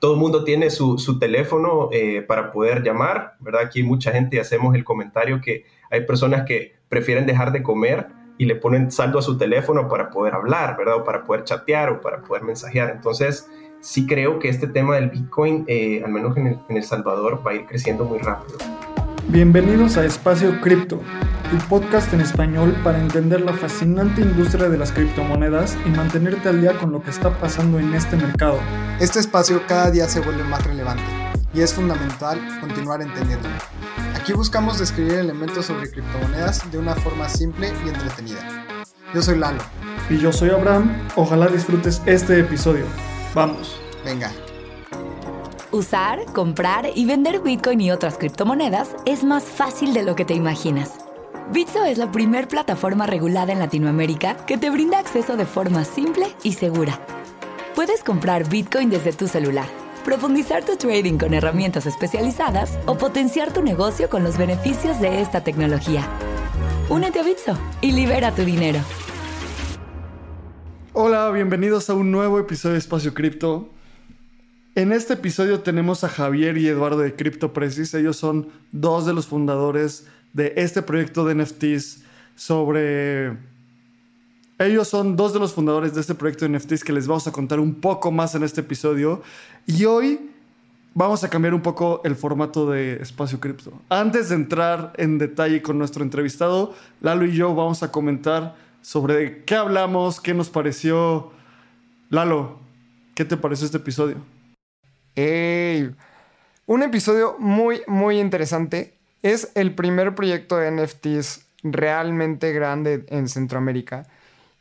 todo el mundo tiene su, su teléfono eh, para poder llamar, ¿verdad? Aquí mucha gente hacemos el comentario que hay personas que prefieren dejar de comer y le ponen saldo a su teléfono para poder hablar, ¿verdad? O para poder chatear o para poder mensajear. Entonces, sí creo que este tema del Bitcoin, eh, al menos en el, en el Salvador, va a ir creciendo muy rápido. Bienvenidos a Espacio Cripto, tu podcast en español para entender la fascinante industria de las criptomonedas y mantenerte al día con lo que está pasando en este mercado. Este espacio cada día se vuelve más relevante y es fundamental continuar entendiéndolo. Aquí buscamos describir elementos sobre criptomonedas de una forma simple y entretenida. Yo soy Lalo. Y yo soy Abraham. Ojalá disfrutes este episodio. Vamos. Venga. Usar, comprar y vender Bitcoin y otras criptomonedas es más fácil de lo que te imaginas. Bitso es la primer plataforma regulada en Latinoamérica que te brinda acceso de forma simple y segura. Puedes comprar Bitcoin desde tu celular, profundizar tu trading con herramientas especializadas o potenciar tu negocio con los beneficios de esta tecnología. Únete a Bitso y libera tu dinero. Hola, bienvenidos a un nuevo episodio de Espacio Cripto. En este episodio tenemos a Javier y Eduardo de CryptoPrecis. Ellos son dos de los fundadores de este proyecto de NFTs sobre... Ellos son dos de los fundadores de este proyecto de NFTs que les vamos a contar un poco más en este episodio. Y hoy vamos a cambiar un poco el formato de Espacio Cripto. Antes de entrar en detalle con nuestro entrevistado, Lalo y yo vamos a comentar sobre qué hablamos, qué nos pareció. Lalo, ¿qué te pareció este episodio? Un episodio muy, muy interesante. Es el primer proyecto de NFTs realmente grande en Centroamérica.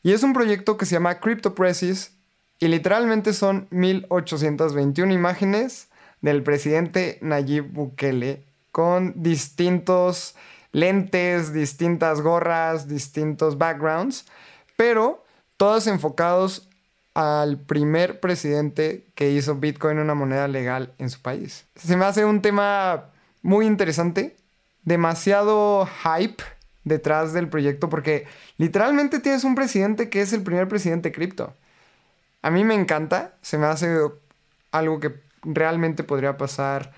Y es un proyecto que se llama CryptoPrecis y literalmente son 1821 imágenes del presidente Nayib Bukele con distintos lentes, distintas gorras, distintos backgrounds, pero todos enfocados al primer presidente que hizo Bitcoin una moneda legal en su país. Se me hace un tema muy interesante, demasiado hype detrás del proyecto porque literalmente tienes un presidente que es el primer presidente cripto. A mí me encanta, se me hace algo que realmente podría pasar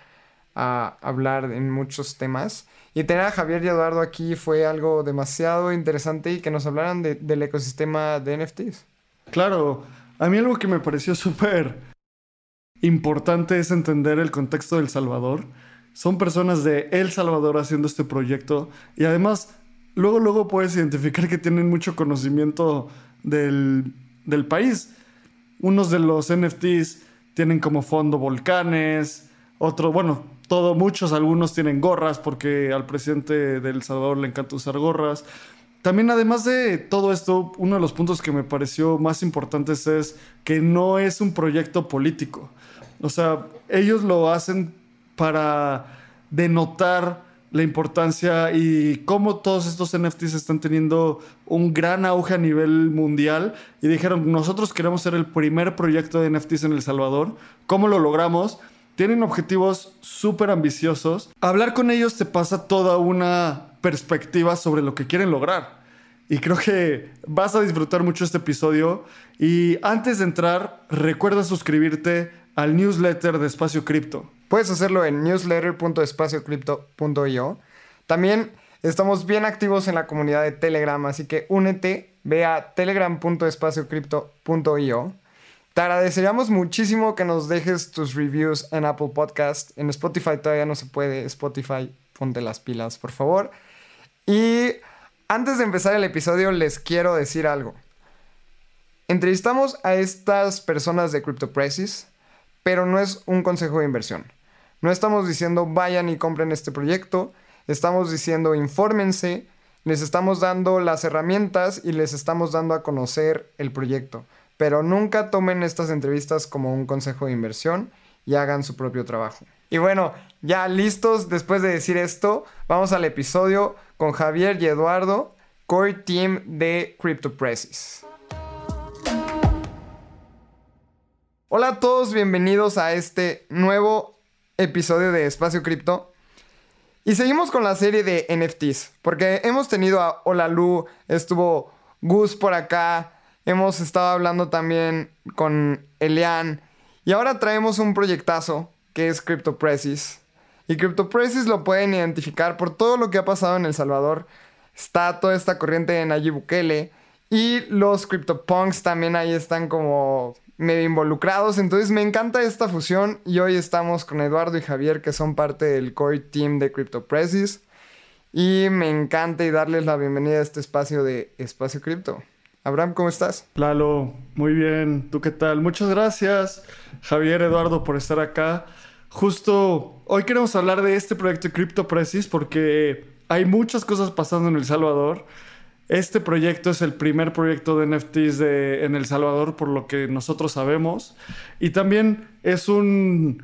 a hablar en muchos temas. Y tener a Javier y Eduardo aquí fue algo demasiado interesante y que nos hablaran de, del ecosistema de NFTs. Claro, a mí algo que me pareció súper importante es entender el contexto del Salvador. Son personas de El Salvador haciendo este proyecto y además luego luego puedes identificar que tienen mucho conocimiento del, del país. Unos de los NFTs tienen como fondo volcanes, otros, bueno, todo, muchos, algunos tienen gorras porque al presidente de El Salvador le encanta usar gorras. También además de todo esto, uno de los puntos que me pareció más importantes es que no es un proyecto político. O sea, ellos lo hacen para denotar la importancia y cómo todos estos NFTs están teniendo un gran auge a nivel mundial y dijeron, nosotros queremos ser el primer proyecto de NFTs en El Salvador. ¿Cómo lo logramos? Tienen objetivos súper ambiciosos. Hablar con ellos te pasa toda una perspectiva sobre lo que quieren lograr. Y creo que vas a disfrutar mucho este episodio. Y antes de entrar, recuerda suscribirte al newsletter de Espacio Cripto. Puedes hacerlo en newsletter.espaciocrypto.io. También estamos bien activos en la comunidad de Telegram, así que únete, ve a telegram.espaciocrypto.io. Te agradeceríamos muchísimo que nos dejes tus reviews en Apple Podcast. En Spotify todavía no se puede. Spotify, ponte las pilas, por favor. Y antes de empezar el episodio, les quiero decir algo. Entrevistamos a estas personas de CryptoPrices, pero no es un consejo de inversión. No estamos diciendo vayan y compren este proyecto. Estamos diciendo infórmense. Les estamos dando las herramientas y les estamos dando a conocer el proyecto pero nunca tomen estas entrevistas como un consejo de inversión y hagan su propio trabajo. Y bueno, ya listos después de decir esto, vamos al episodio con Javier y Eduardo, core team de CryptoPrecis. Hola a todos, bienvenidos a este nuevo episodio de Espacio Cripto. Y seguimos con la serie de NFTs, porque hemos tenido a Olalu, estuvo Gus por acá, Hemos estado hablando también con Elian Y ahora traemos un proyectazo que es CryptoPresis. Y CryptoPresis lo pueden identificar por todo lo que ha pasado en El Salvador. Está toda esta corriente de Nayib Bukele. Y los CryptoPunks también ahí están como medio involucrados. Entonces me encanta esta fusión. Y hoy estamos con Eduardo y Javier, que son parte del core team de CryptoPresis. Y me encanta y darles la bienvenida a este espacio de Espacio Cripto. Abraham, ¿cómo estás? Lalo, muy bien. ¿Tú qué tal? Muchas gracias, Javier, Eduardo, por estar acá. Justo hoy queremos hablar de este proyecto de CryptoPresis porque hay muchas cosas pasando en El Salvador. Este proyecto es el primer proyecto de NFTs de, en El Salvador, por lo que nosotros sabemos. Y también es un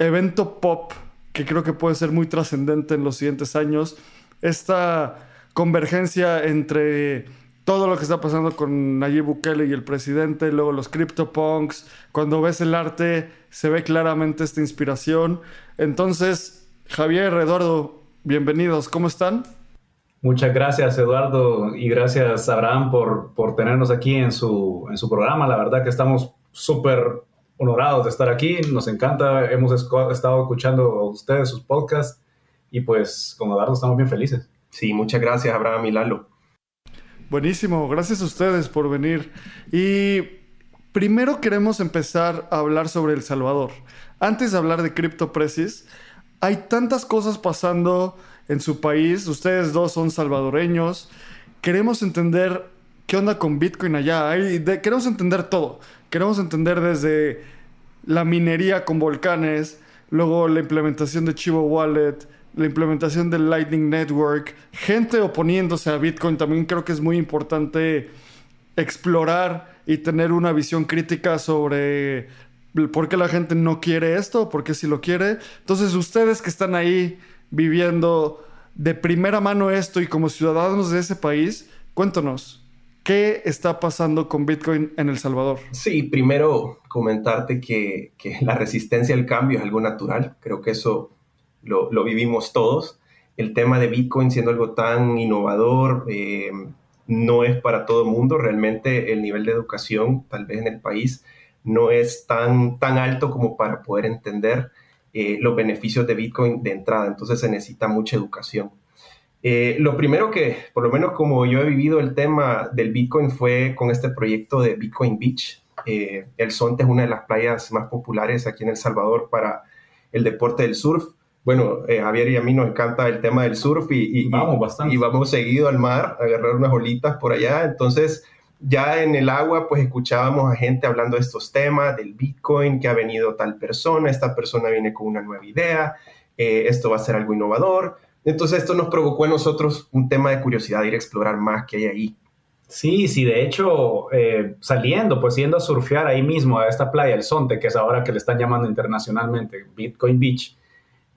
evento pop que creo que puede ser muy trascendente en los siguientes años. Esta convergencia entre todo lo que está pasando con Nayib Bukele y el presidente, luego los CryptoPunks, cuando ves el arte se ve claramente esta inspiración. Entonces, Javier, Eduardo, bienvenidos, ¿cómo están? Muchas gracias Eduardo y gracias Abraham por, por tenernos aquí en su, en su programa. La verdad que estamos súper honorados de estar aquí, nos encanta, hemos estado escuchando a ustedes sus podcasts y pues con Eduardo estamos bien felices. Sí, muchas gracias Abraham y Lalo. Buenísimo, gracias a ustedes por venir. Y primero queremos empezar a hablar sobre El Salvador. Antes de hablar de CryptoPresis, hay tantas cosas pasando en su país. Ustedes dos son salvadoreños. Queremos entender qué onda con Bitcoin allá. queremos entender todo. Queremos entender desde la minería con volcanes, luego la implementación de Chivo Wallet, la implementación del Lightning Network, gente oponiéndose a Bitcoin, también creo que es muy importante explorar y tener una visión crítica sobre por qué la gente no quiere esto, por qué sí lo quiere. Entonces, ustedes que están ahí viviendo de primera mano esto y como ciudadanos de ese país, cuéntanos, ¿qué está pasando con Bitcoin en El Salvador? Sí, primero comentarte que, que la resistencia al cambio es algo natural. Creo que eso lo, vivimos todos. El tema de Bitcoin siendo algo tan innovador eh, no es para todo el mundo. Realmente el nivel de educación, tal vez en el país, no es tan, tan alto como para poder entender eh, los beneficios de Bitcoin de entrada. Entonces se necesita mucha educación. Eh, lo primero que, por lo menos como yo he vivido el tema del Bitcoin, fue con este proyecto de Bitcoin Beach. el Sonte es una de las playas más populares aquí en El Salvador para el deporte del surf bueno, eh, Javier y a mí nos encanta el tema del surf y, vamos, bastante. y vamos seguido al mar a agarrar unas olitas por allá. Entonces, ya en el agua, pues escuchábamos a gente hablando de estos temas, del Bitcoin, que ha venido tal persona, esta persona viene con una nueva idea, eh, esto va a ser algo innovador. Entonces, esto nos provocó en nosotros un tema de curiosidad, ir a explorar más que hay ahí. Sí, sí, de hecho, eh, saliendo, pues yendo a surfear ahí mismo a esta playa, el Sonte, que es ahora que le están llamando internacionalmente Bitcoin Beach,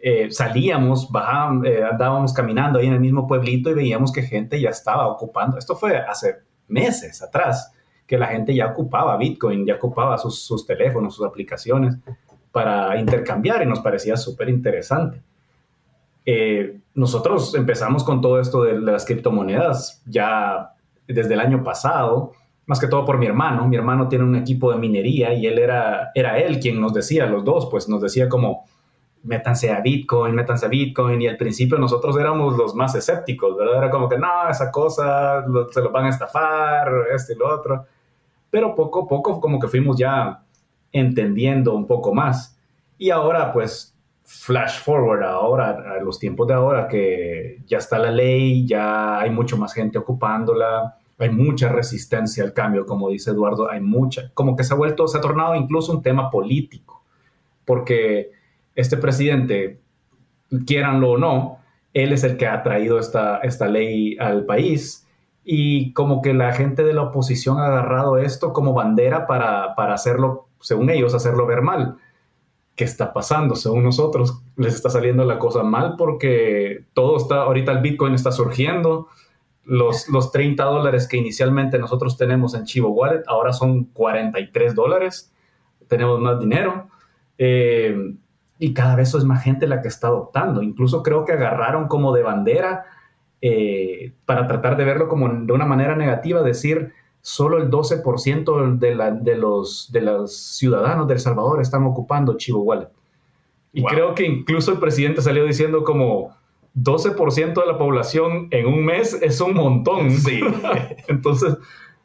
eh, salíamos, bajábamos, eh, andábamos caminando ahí en el mismo pueblito y veíamos que gente ya estaba ocupando. Esto fue hace meses atrás, que la gente ya ocupaba Bitcoin, ya ocupaba sus, teléfonos, sus aplicaciones para intercambiar y nos parecía súper interesante. Eh, nosotros empezamos con todo esto de las criptomonedas ya desde el año pasado, más que todo por mi hermano. Mi hermano tiene un equipo de minería y él era, era él quien nos decía, los dos, pues nos decía como, métanse a Bitcoin, métanse a Bitcoin, y al principio nosotros éramos los más escépticos, ¿verdad? Era como que no, esa cosa se lo van a estafar, esto y lo otro. Pero poco a poco como que fuimos ya entendiendo un poco más. Y ahora pues flash forward ahora, a los tiempos de ahora que ya está la ley, ya hay mucho más gente ocupándola, hay mucha resistencia al cambio, como dice Eduardo, hay mucha, como que se ha vuelto, se ha tornado incluso un tema político, porque este presidente, quieranlo o no, él es el que ha traído esta, esta ley al país y como que la gente de la oposición ha agarrado esto como bandera para, para hacerlo, según ellos, hacerlo ver mal. ¿Qué está pasando? Según nosotros, les está saliendo la cosa mal porque todo está, ahorita el Bitcoin está surgiendo, los, los 30 dólares que inicialmente nosotros tenemos en Chivo Wallet ahora son 43 dólares, tenemos más dinero. Eh, y cada vez es más gente la que está adoptando. Incluso creo que agarraron como de bandera eh, para tratar de verlo como de una manera negativa, decir, solo el 12% de, la, de, los, de los ciudadanos de El Salvador están ocupando Chivo Wallet. Y creo que incluso el presidente salió diciendo como 12% de la población en un mes es un montón. Sí. Entonces,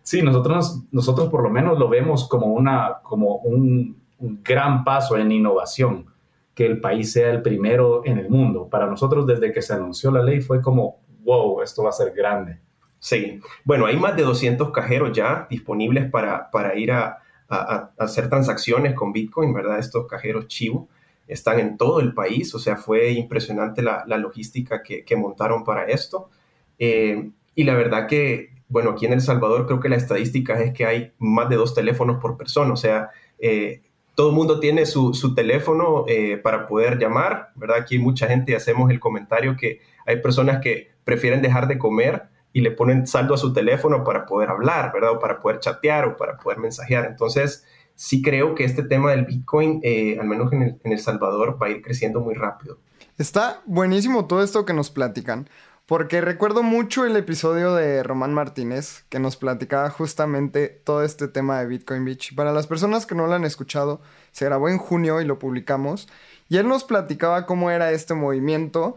sí, nosotros, nosotros por lo menos lo vemos como, una, como un, un gran paso en innovación, que el país sea el primero en el mundo. Para nosotros, desde que se anunció la ley, fue como, wow, esto va a ser grande. Sí, bueno, hay más de 200 cajeros ya disponibles para, para ir a, a, hacer transacciones con Bitcoin, ¿verdad? Estos cajeros Chivo están en todo el país, o sea, fue impresionante la, la logística que, que, montaron para esto. Eh, y la verdad que, bueno, aquí en El Salvador creo que la estadística es que hay más de dos teléfonos por persona, o sea, eh, todo el mundo tiene su, su teléfono eh, para poder llamar, ¿verdad? Aquí mucha gente hacemos el comentario que hay personas que prefieren dejar de comer y le ponen saldo a su teléfono para poder hablar, ¿verdad? O para poder chatear o para poder mensajear. Entonces, sí creo que este tema del Bitcoin, eh, al menos en el, en el Salvador, va a ir creciendo muy rápido. Está buenísimo todo esto que nos platican, porque recuerdo mucho el episodio de Román Martínez, que nos platicaba justamente todo este tema de Bitcoin Beach. Para las personas que no lo han escuchado, se grabó en junio y lo publicamos. Y él nos platicaba cómo era este movimiento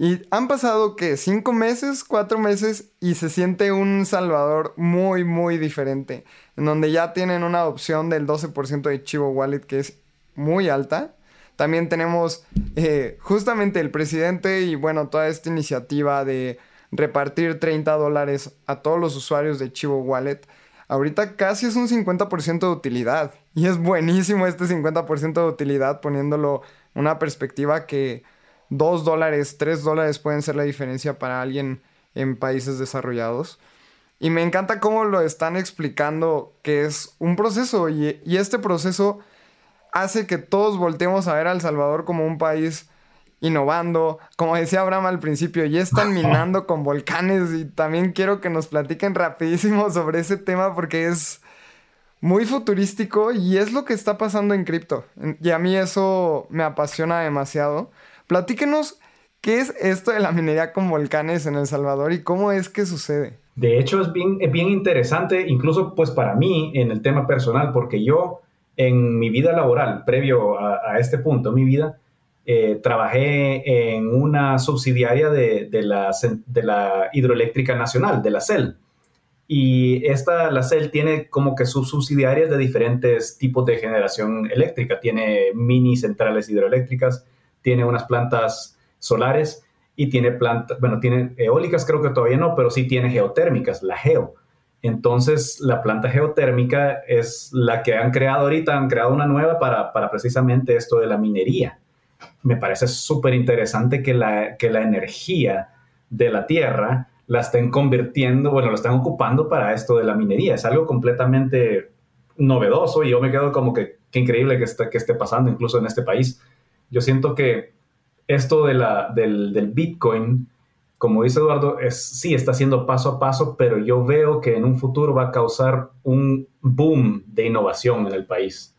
y han pasado que cinco meses, cuatro meses y se siente un Salvador muy, muy diferente. En donde ya tienen una adopción del 12% de Chivo Wallet que es muy alta. También tenemos eh, justamente el presidente y bueno, toda esta iniciativa de repartir 30 dólares a todos los usuarios de Chivo Wallet. Ahorita casi es un 50% de utilidad. Y es buenísimo este 50% de utilidad poniéndolo en una perspectiva que 2 dólares, 3 dólares pueden ser la diferencia para alguien en países desarrollados. Y me encanta cómo lo están explicando que es un proceso y, este proceso hace que todos volteemos a ver a El Salvador como un país innovando. Como decía Abraham al principio, ya están minando con volcanes y también quiero que nos platiquen rapidísimo sobre ese tema porque es muy futurístico y es lo que está pasando en cripto. Y a mí eso me apasiona demasiado. Platíquenos qué es esto de la minería con volcanes en El Salvador y cómo es que sucede. De hecho, es bien, bien interesante, incluso pues para mí en el tema personal, porque yo en mi vida laboral, previo a, este punto, mi vida, eh, trabajé en una subsidiaria de, la, de la Hidroeléctrica Nacional, de la CEL. Y esta, la CEL, tiene como que sus subsidiarias de diferentes tipos de generación eléctrica. Tiene mini centrales hidroeléctricas, tiene unas plantas solares y tiene plantas, bueno, tiene eólicas creo que todavía no, pero sí tiene geotérmicas, la geo. Entonces, la planta geotérmica es la que han creado ahorita, han creado una nueva para, para precisamente esto de la minería. Me parece súper interesante que la, que la energía de la tierra la estén convirtiendo, bueno, la están ocupando para esto de la minería. Es algo completamente novedoso y yo me quedo como que qué increíble que, esté, que esté pasando incluso en este país. Yo siento que esto de la, del, Bitcoin, como dice Eduardo, sí está haciendo paso a paso, pero yo veo que en un futuro va a causar un boom de innovación en el país.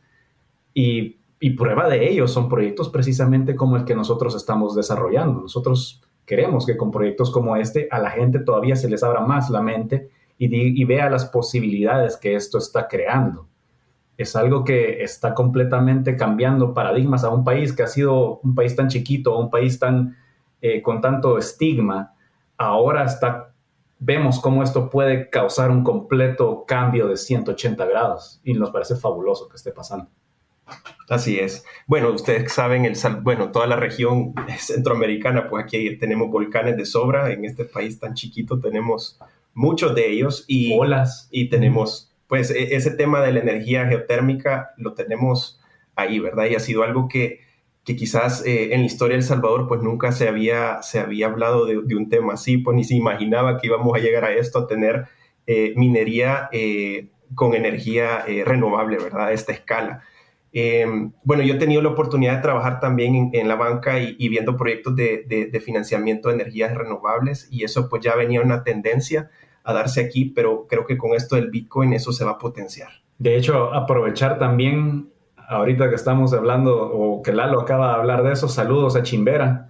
Y, y prueba de ello son proyectos precisamente como el que nosotros estamos desarrollando. Nosotros queremos que con proyectos como este a la gente todavía se les abra más la mente y, y vea las posibilidades que esto está creando es algo que está completamente cambiando paradigmas a un país que ha sido un país tan chiquito, un país tan eh, con tanto estigma. Ahora está, vemos cómo esto puede causar un completo cambio de 180 grados y nos parece fabuloso que esté pasando. Así es. Bueno, ustedes saben, el, bueno, toda la región centroamericana, pues aquí tenemos volcanes de sobra. En este país tan chiquito tenemos muchos de ellos y, Olas. y tenemos pues e, ese tema de la energía geotérmica lo tenemos ahí, ¿verdad? Y ha sido algo que, que quizás eh, en la historia de El Salvador pues nunca se había, se había hablado de, un tema así, pues ni se imaginaba que íbamos a llegar a esto, a tener eh, minería eh, con energía renovable, ¿verdad? A esta escala. Em, bueno, yo he tenido la oportunidad de trabajar también en, la banca y, viendo proyectos de, de, de, financiamiento de energías renovables y eso pues ya venía una tendencia a darse aquí, pero creo que con esto del Bitcoin eso se va a potenciar. De hecho, aprovechar también, ahorita que estamos hablando, o que Lalo acaba de hablar de eso, saludos a Chimbera.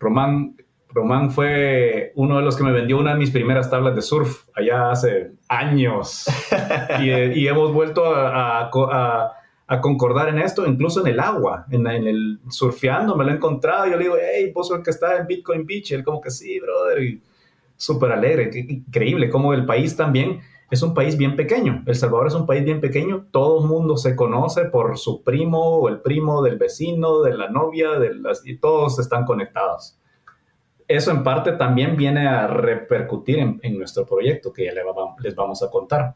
Román, Román fue uno de los que me vendió una de mis primeras tablas de surf allá hace años. y, hemos vuelto a, concordar en esto, incluso en el agua, en, el surfeando, me lo he encontrado. Yo le digo, hey, vos el que está en Bitcoin Beach. Y él, como que sí, brother. Y súper alegre, increíble. Como el país también es un país bien pequeño. El Salvador es un país bien pequeño. Todo el mundo se conoce por su primo o el primo del vecino, de la novia, de y todos están conectados. Eso en parte también viene a repercutir en, nuestro proyecto que ya les vamos a contar.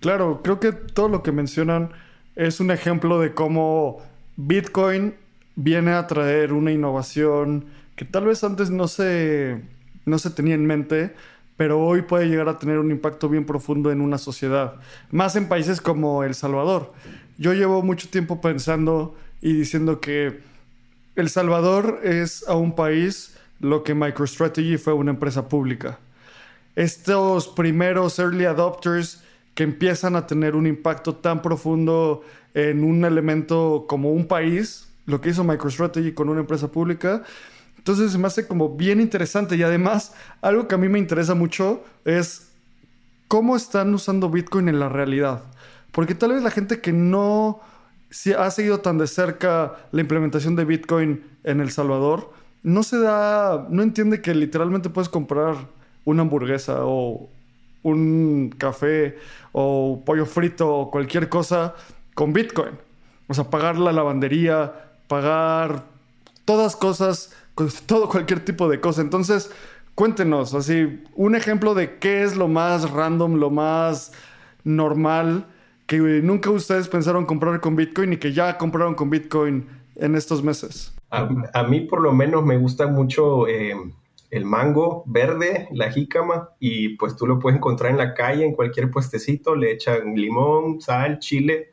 Claro, creo que todo lo que mencionan es un ejemplo de cómo Bitcoin viene a traer una innovación que tal vez antes no se, no se tenía en mente, pero hoy puede llegar a tener un impacto bien profundo en una sociedad, más en países como El Salvador. Yo llevo mucho tiempo pensando y diciendo que El Salvador es a un país lo que MicroStrategy fue una empresa pública. Estos primeros early adopters que empiezan a tener un impacto tan profundo en un elemento como un país, lo que hizo MicroStrategy con una empresa pública, entonces se me hace como bien interesante y además algo que a mí me interesa mucho es cómo están usando Bitcoin en la realidad. Porque tal vez la gente que no ha seguido tan de cerca la implementación de Bitcoin en El Salvador, no se da, no entiende que literalmente puedes comprar una hamburguesa o un café o pollo frito o cualquier cosa con Bitcoin. O sea, pagar la lavandería, pagar todas cosas todo cualquier tipo de cosa. Entonces, cuéntenos, así, un ejemplo de qué es lo más random, lo más normal que nunca ustedes pensaron comprar con Bitcoin y que ya compraron con Bitcoin en estos meses. A, mí por lo menos me gusta mucho eh, el mango verde, la jícama, y pues tú lo puedes encontrar en la calle, en cualquier puestecito, le echan limón, sal, chile,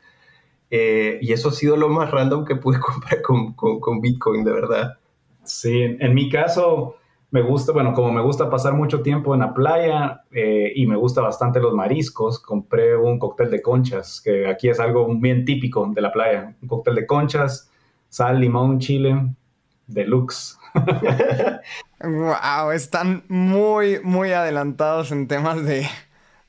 eh, y eso ha sido lo más random que pude comprar con Bitcoin, de verdad. Sí, en, mi caso me gusta, bueno, como me gusta pasar mucho tiempo en la playa eh, y me gusta bastante los mariscos, compré un cóctel de conchas, que aquí es algo bien típico de la playa. Un cóctel de conchas, sal, limón, chile, deluxe. wow, están muy, muy adelantados en temas de,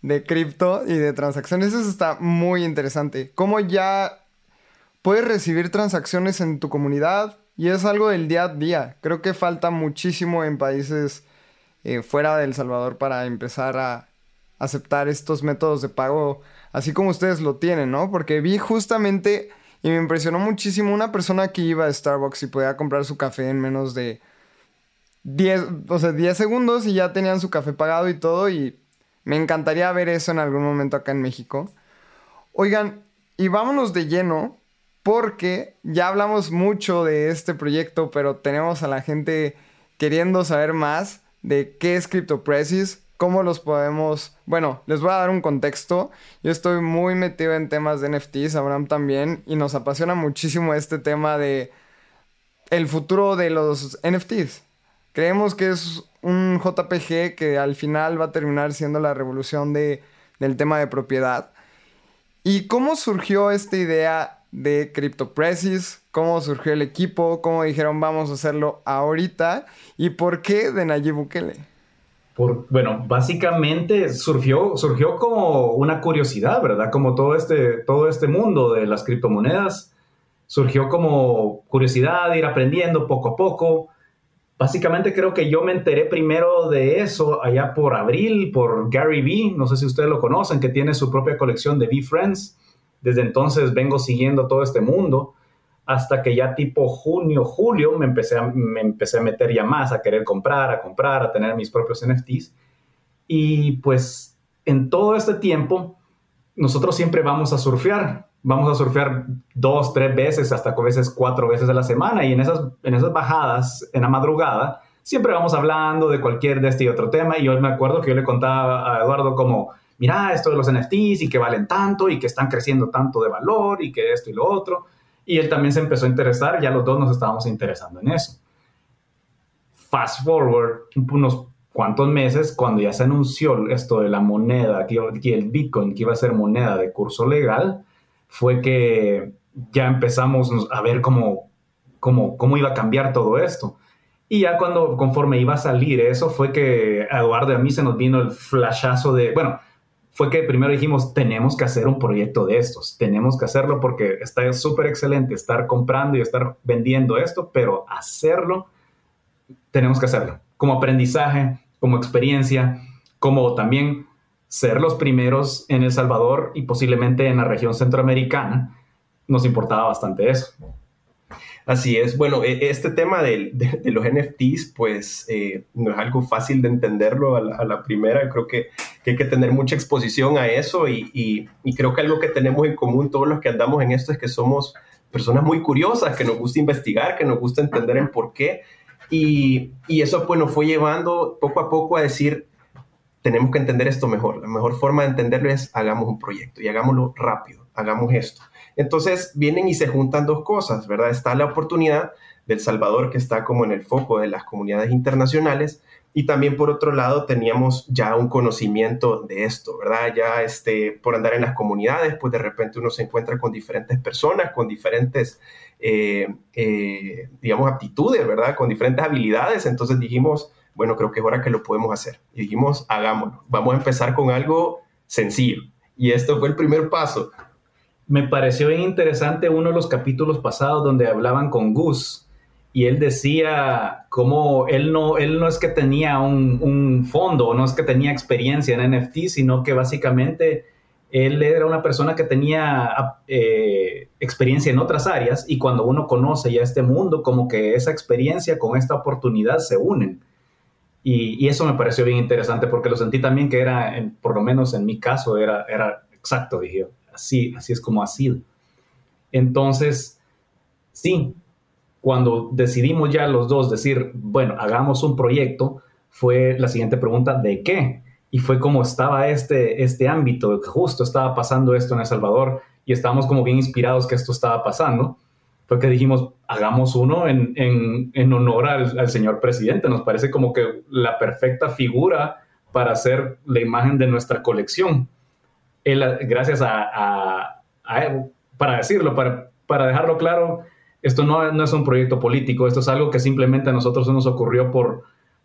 de cripto y de transacciones. Eso está muy interesante. ¿Cómo ya puedes recibir transacciones en tu comunidad? Y es algo del día a día. Creo que falta muchísimo en países eh, fuera de El Salvador para empezar a aceptar estos métodos de pago así como ustedes lo tienen, ¿no? Porque vi justamente y me impresionó muchísimo una persona que iba a Starbucks y podía comprar su café en menos de 10, o sea, 10 segundos y ya tenían su café pagado y todo y me encantaría ver eso en algún momento acá en México. Oigan, y vámonos de lleno porque ya hablamos mucho de este proyecto, pero tenemos a la gente queriendo saber más de qué es CryptoPresis, cómo los podemos... Bueno, les voy a dar un contexto. Yo estoy muy metido en temas de NFTs, Abraham también, y nos apasiona muchísimo este tema de el futuro de los NFTs. Creemos que es un JPG que al final va a terminar siendo la revolución de, del tema de propiedad. ¿Y cómo surgió esta idea de CryptoPresis, cómo surgió el equipo, cómo dijeron vamos a hacerlo ahorita y por qué de Nayib Bukele. Por, bueno, básicamente surgió, surgió como una curiosidad, ¿verdad? Como todo este, todo este mundo de las criptomonedas surgió como curiosidad, ir aprendiendo poco a poco. Básicamente creo que yo me enteré primero de eso allá por abril, por Gary Vee, no sé si ustedes lo conocen, que tiene su propia colección de V-Friends desde entonces vengo siguiendo todo este mundo hasta que ya tipo junio, julio me empecé, a, me empecé a meter ya más, a querer comprar, a comprar, a tener mis propios NFTs. Y pues en todo este tiempo, nosotros siempre vamos a surfear. Vamos a surfear dos, tres veces, hasta a veces cuatro veces a la semana. Y en esas, en esas bajadas, en la madrugada, siempre vamos hablando de cualquier de este y otro tema. Y yo me acuerdo que yo le contaba a Eduardo como, mira, esto de los NFTs y que valen tanto y que están creciendo tanto de valor y que esto y lo otro. Y él también se empezó a interesar, ya los dos nos estábamos interesando en eso. Fast forward unos cuantos meses, cuando ya se anunció esto de la moneda, que, el Bitcoin que iba a ser moneda de curso legal, fue que ya empezamos a ver cómo, cómo, cómo iba a cambiar todo esto. Y ya cuando, conforme iba a salir eso, fue que a Eduardo a mí se nos vino el flashazo de, bueno, fue que primero dijimos, tenemos que hacer un proyecto de estos, tenemos que hacerlo porque está súper excelente estar comprando y estar vendiendo esto, pero hacerlo, tenemos que hacerlo, como aprendizaje, como experiencia, como también ser los primeros en El Salvador y posiblemente en la región centroamericana, nos importaba bastante eso. Así es. Bueno, e, este tema de, los NFTs, pues eh, no es algo fácil de entenderlo a la, primera. Creo que, hay que tener mucha exposición a eso y, creo que algo que tenemos en común todos los que andamos en esto es que somos personas muy curiosas, que nos gusta investigar, que nos gusta entender el por qué. Y, y eso pues nos fue llevando poco a poco a decir, tenemos que entender esto mejor. La mejor forma de entenderlo es hagamos un proyecto y hagámoslo rápido, hagamos esto. Entonces vienen y se juntan dos cosas, ¿verdad? Está la oportunidad del Salvador que está como en el foco de las comunidades internacionales y también por otro lado teníamos ya un conocimiento de esto, ¿verdad? Ya este, por andar en las comunidades, pues de repente uno se encuentra con diferentes personas, con diferentes, eh, eh, digamos, aptitudes, ¿verdad? Con diferentes habilidades. Entonces dijimos, bueno, creo que es hora que lo podemos hacer. Y dijimos, hagámoslo. Vamos a empezar con algo sencillo. Y esto fue el primer paso me pareció bien interesante uno de los capítulos pasados donde hablaban con Gus y él decía cómo él no, él no es que tenía un, fondo, no es que tenía experiencia en NFT, sino que básicamente él era una persona que tenía eh, experiencia en otras áreas y cuando uno conoce ya este mundo, como que esa experiencia con esta oportunidad se unen. Y, eso me pareció bien interesante porque lo sentí también que era, por lo menos en mi caso, era, era exacto, dije así, así es como ha sido. Entonces, sí, cuando decidimos ya los dos decir, bueno, hagamos un proyecto, fue la siguiente pregunta, ¿de qué? Y fue como estaba este, este ámbito, justo estaba pasando esto en El Salvador y estábamos como bien inspirados que esto estaba pasando, fue que dijimos, hagamos uno en, en, honor al, al, señor presidente. Nos parece como que la perfecta figura para hacer la imagen de nuestra colección gracias a, para decirlo, para, para dejarlo claro, esto no, no, es un proyecto político, esto es algo que simplemente a nosotros nos ocurrió por,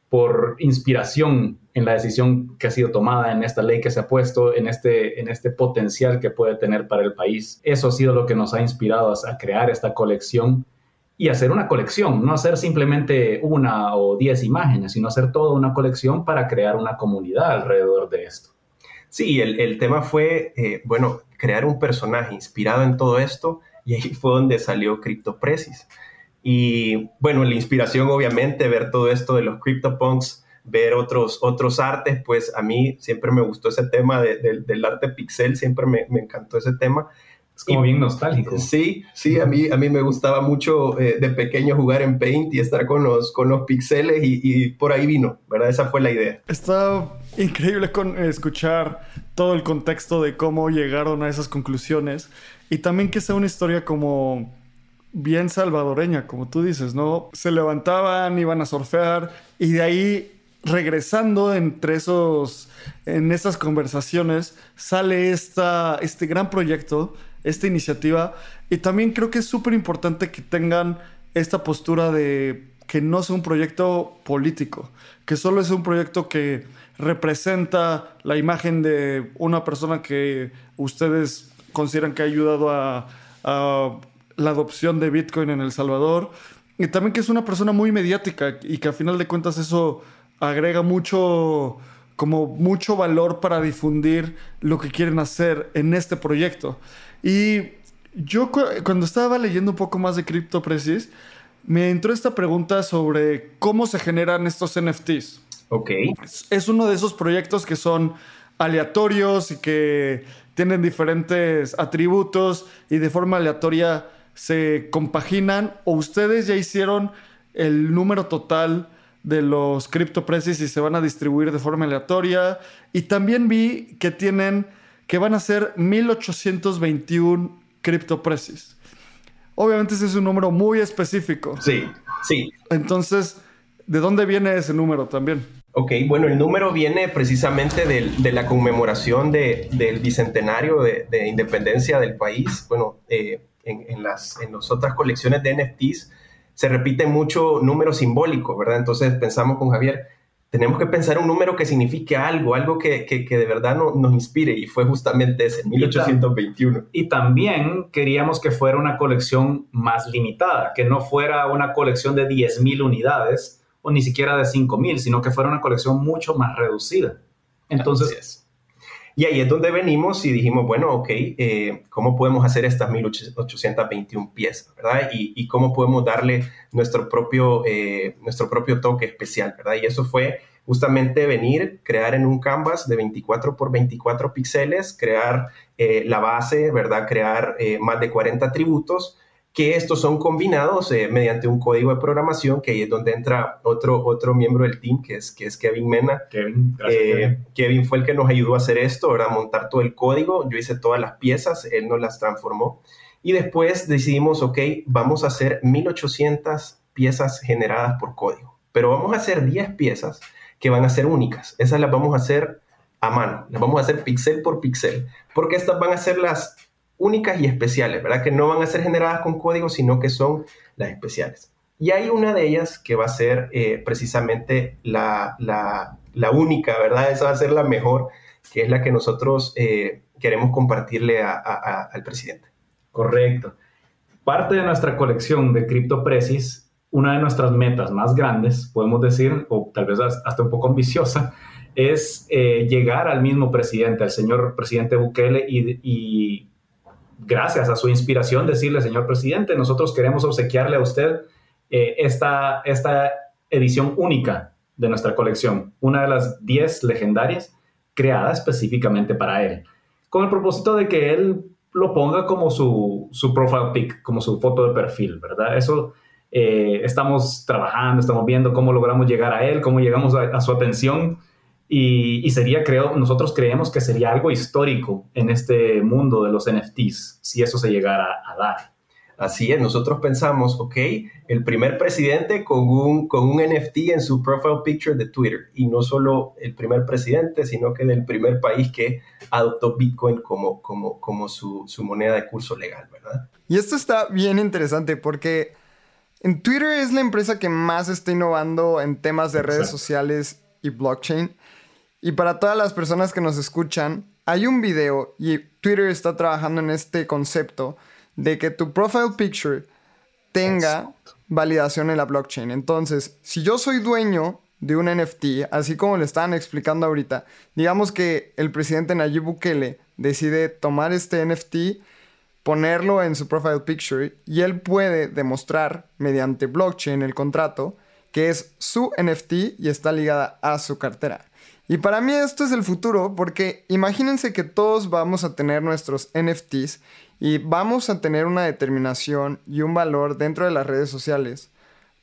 por inspiración en la decisión que ha sido tomada, en esta ley que se ha puesto, en este, en este potencial que puede tener para el país. Eso ha sido lo que nos ha inspirado a, a crear esta colección y hacer una colección, no hacer simplemente una o diez imágenes, sino hacer toda una colección para crear una comunidad alrededor de esto. Sí, el, tema fue, eh, bueno, crear un personaje inspirado en todo esto y ahí fue donde salió CryptoPresis. Y bueno, la inspiración obviamente, ver todo esto de los CryptoPunks, ver otros, otros artes, pues a mí siempre me gustó ese tema del arte pixel, siempre me, me encantó ese tema. Es como bien nostálgico. Sí, sí, a mí, a mí me gustaba mucho eh, de pequeño jugar en Paint y estar con los, con los pixeles y, por ahí vino, ¿verdad? Esa fue la idea. Está increíble con escuchar todo el contexto de cómo llegaron a esas conclusiones y también que sea una historia como bien salvadoreña, como tú dices, ¿no? Se levantaban, iban a surfear y de ahí regresando entre esos en esas conversaciones sale esta, este gran proyecto esta iniciativa. Y también creo que es súper importante que tengan esta postura de que no sea un proyecto político, que solo es un proyecto que representa la imagen de una persona que ustedes consideran que ha ayudado a, la adopción de Bitcoin en El Salvador. Y también que es una persona muy mediática y que a final de cuentas eso agrega mucho como mucho valor para difundir lo que quieren hacer en este proyecto. Y yo cuando estaba leyendo un poco más de CryptoPrecis, me entró esta pregunta sobre cómo se generan estos NFTs. Ok. Es, uno de esos proyectos que son aleatorios y que tienen diferentes atributos y de forma aleatoria se compaginan o ustedes ya hicieron el número total de los CryptoPrecis y se van a distribuir de forma aleatoria. Y también vi que tienen que van a ser 1821 criptoprecios. Obviamente ese es un número muy específico. Sí, sí. Entonces, ¿de dónde viene ese número también? Ok, bueno, el número viene precisamente de la conmemoración del bicentenario de, independencia del país. Bueno, eh, en, las, en las otras colecciones de NFTs se repite mucho número simbólico, ¿verdad? Entonces pensamos con Javier, tenemos que pensar un número que signifique algo, algo que, de verdad nos inspire, y fue justamente ese, 1821. Y también queríamos que fuera una colección más limitada, que no fuera una colección de 10.000 unidades o ni siquiera de 5.000, sino que fuera una colección mucho más reducida. Entonces, y ahí es donde venimos y dijimos, bueno, ok, eh, ¿cómo podemos hacer estas 1821 piezas, verdad? Y, cómo podemos darle nuestro propio, eh, nuestro propio toque especial, ¿verdad? Y eso fue justamente venir, crear en un canvas de 24 por 24 píxeles, crear eh, la base, ¿verdad? Crear más de 40 atributos que estos son combinados eh, mediante un código de programación, que ahí es donde entra otro, otro miembro del team, que es, que es Kevin Mena. Kevin, eh, Kevin. fue el que nos ayudó a hacer esto, ¿verdad? montar todo el código, yo hice todas las piezas, él nos las transformó. Y después decidimos, ok, vamos a hacer 1800 piezas generadas por código, pero vamos a hacer 10 piezas que van a ser únicas. Esas las vamos a hacer a mano, las vamos a hacer píxel por píxel, porque estas van a ser las únicas y especiales, ¿verdad? Que no van a ser generadas con código, sino que son las especiales. Y hay una de ellas que va a ser eh, precisamente la, única, ¿verdad? Esa va a ser la mejor, que es la que nosotros eh, queremos compartirle al presidente. Correcto. Parte de nuestra colección de CryptoPrecis, una de nuestras metas más grandes, podemos decir, o tal vez hasta un poco ambiciosa, es eh, llegar al mismo presidente, al señor presidente Bukele, y gracias a su inspiración, decirle, señor presidente, nosotros queremos obsequiarle a usted eh, esta, esta edición única de nuestra colección, una de las 10 legendarias creada específicamente para él, con el propósito de que él lo ponga como su, su profile pic, como su foto de perfil, ¿verdad? Eso eh, estamos trabajando, estamos viendo cómo logramos llegar a él, cómo llegamos a su atención y, sería, creo, nosotros creemos que sería algo histórico en este mundo de los NFTs, si eso se llegara a dar. Así es, nosotros pensamos, ok, el primer presidente con un, con un NFT en su profile picture de Twitter. Y no solo el primer presidente, sino que del primer país que adoptó Bitcoin como, como, como su, su moneda de curso legal, ¿verdad? Y esto está bien interesante porque en Twitter es la empresa que más está innovando en temas de redes sociales y blockchain. Y para todas las personas que nos escuchan, hay un video y Twitter está trabajando en este concepto de que tu profile picture tenga validación en la blockchain. Entonces, si yo soy dueño de un NFT, así como le estaban explicando ahorita, digamos que el presidente Nayib Bukele decide tomar este NFT, ponerlo en su profile picture y él puede demostrar mediante blockchain el contrato que es su NFT y está ligada a su cartera. Y para mí esto es el futuro porque imagínense que todos vamos a tener nuestros NFTs y vamos a tener una determinación y un valor dentro de las redes sociales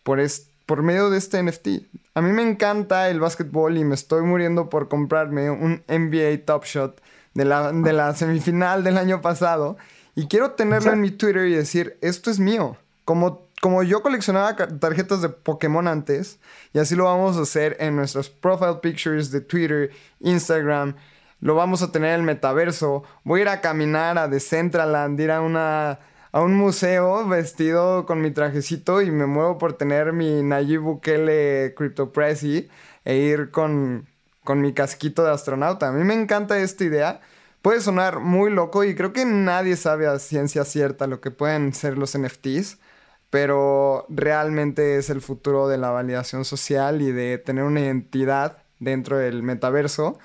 por, por medio de este NFT. A mí me encanta el básquetbol y me estoy muriendo por comprarme un NBA Top Shot de la, de la semifinal del año pasado y quiero tenerlo en mi Twitter y decir, esto es mío. Como como yo coleccionaba tarjetas de Pokémon antes, y así lo vamos a hacer en nuestros profile pictures de Twitter, Instagram, lo vamos a tener en el metaverso. Voy a ir a caminar a Decentraland, ir a una a un museo vestido con mi trajecito y me muevo por tener mi Nayib Bukele CryptoPressy e ir con, con mi casquito de astronauta. A mí me encanta esta idea. Puede sonar muy loco y creo que nadie sabe a ciencia cierta lo que pueden ser los NFTs pero realmente es el futuro de la validación social y de tener una identidad dentro del metaverso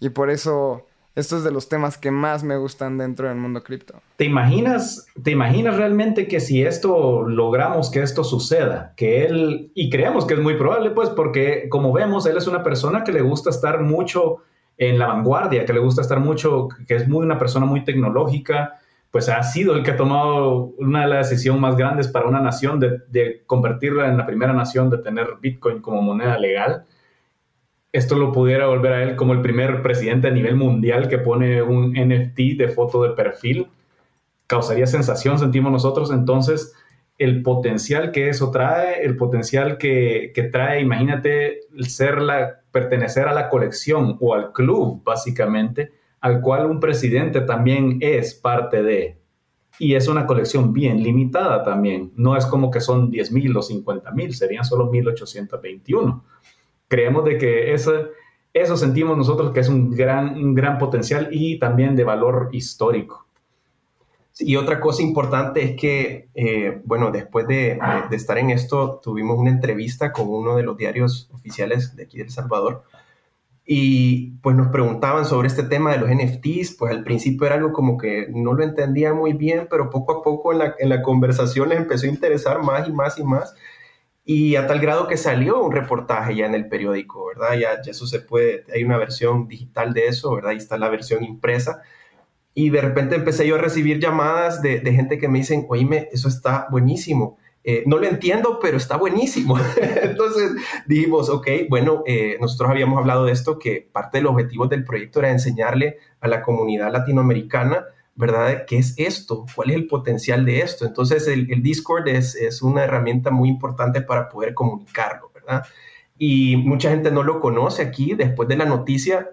y por eso esto es de los temas que más me gustan dentro del mundo cripto. ¿Te imaginas, ¿Te imaginas realmente que si esto logramos que esto suceda, que él, y creemos que es muy probable, pues porque como vemos, él es una persona que le gusta estar mucho en la vanguardia, que le gusta estar mucho, que es muy una persona muy tecnológica, pues ha sido el que ha tomado una de las decisiones más grandes para una nación de, convertirla en la primera nación de tener Bitcoin como moneda legal. Esto lo pudiera volver a él como el primer presidente a nivel mundial que pone un NFT de foto de perfil. Causaría sensación, sentimos nosotros. Entonces, el potencial que eso trae, el potencial que, trae, imagínate, ser la, pertenecer a la colección o al club, básicamente, al cual un presidente también es parte de. y es una colección bien limitada también. No es como que son 10.000 o 50.000, serían solo 1.821. Creemos de que ese, eso sentimos nosotros que es un gran, un gran potencial y también de valor histórico. Y otra cosa importante es que, eh, bueno, después de, de, estar en esto, tuvimos una entrevista con uno de los diarios oficiales de aquí de El Salvador, y pues nos preguntaban sobre este tema de los NFTs, pues al principio era algo como que no lo entendía muy bien, pero poco a poco en la, en la conversación les empezó a interesar más y más y más. Y a tal grado que salió un reportaje ya en el periódico, ¿verdad? Ya, ya eso se puede, hay una versión digital de eso, ¿verdad? Ahí está la versión impresa. Y de repente empecé yo a recibir llamadas de, de gente que me dicen, oíme, eso está buenísimo eh, no lo entiendo, pero está buenísimo. Entonces dijimos, ok, bueno, eh, nosotros habíamos hablado de esto, que parte del objetivo del proyecto era enseñarle a la comunidad latinoamericana, ¿verdad? ¿Qué es esto? ¿Cuál es el potencial de esto? Entonces el, Discord es, es, una herramienta muy importante para poder comunicarlo, ¿verdad? Y mucha gente no lo conoce aquí, después de la noticia,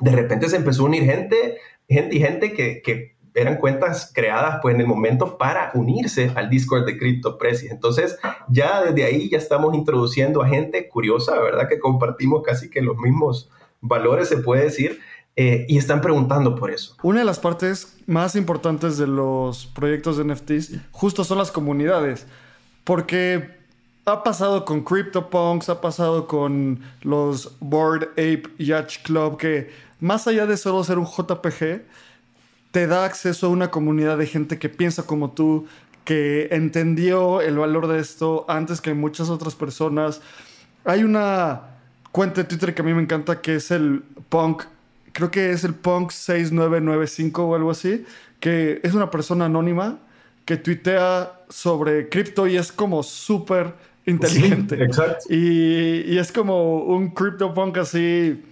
de repente se empezó a unir gente, gente y gente que, que eran cuentas creadas pues en el momento para unirse al Discord de CryptoPresi. Entonces ya desde ahí ya estamos introduciendo a gente curiosa, ¿verdad? Que compartimos casi que los mismos valores, se puede decir, eh, y están preguntando por eso. Una de las partes más importantes de los proyectos de NFTs justo son las comunidades, porque ha pasado con CryptoPunks, ha pasado con los Board Ape Yacht Club, que más allá de solo ser un JPG, te da acceso a una comunidad de gente que piensa como tú, que entendió el valor de esto antes que muchas otras personas. Hay una cuenta de Twitter que a mí me encanta que es el punk, creo que es el punk 6995 o algo así, que es una persona anónima que tuitea sobre cripto y es como súper inteligente. exacto. Y, y, es como un punk así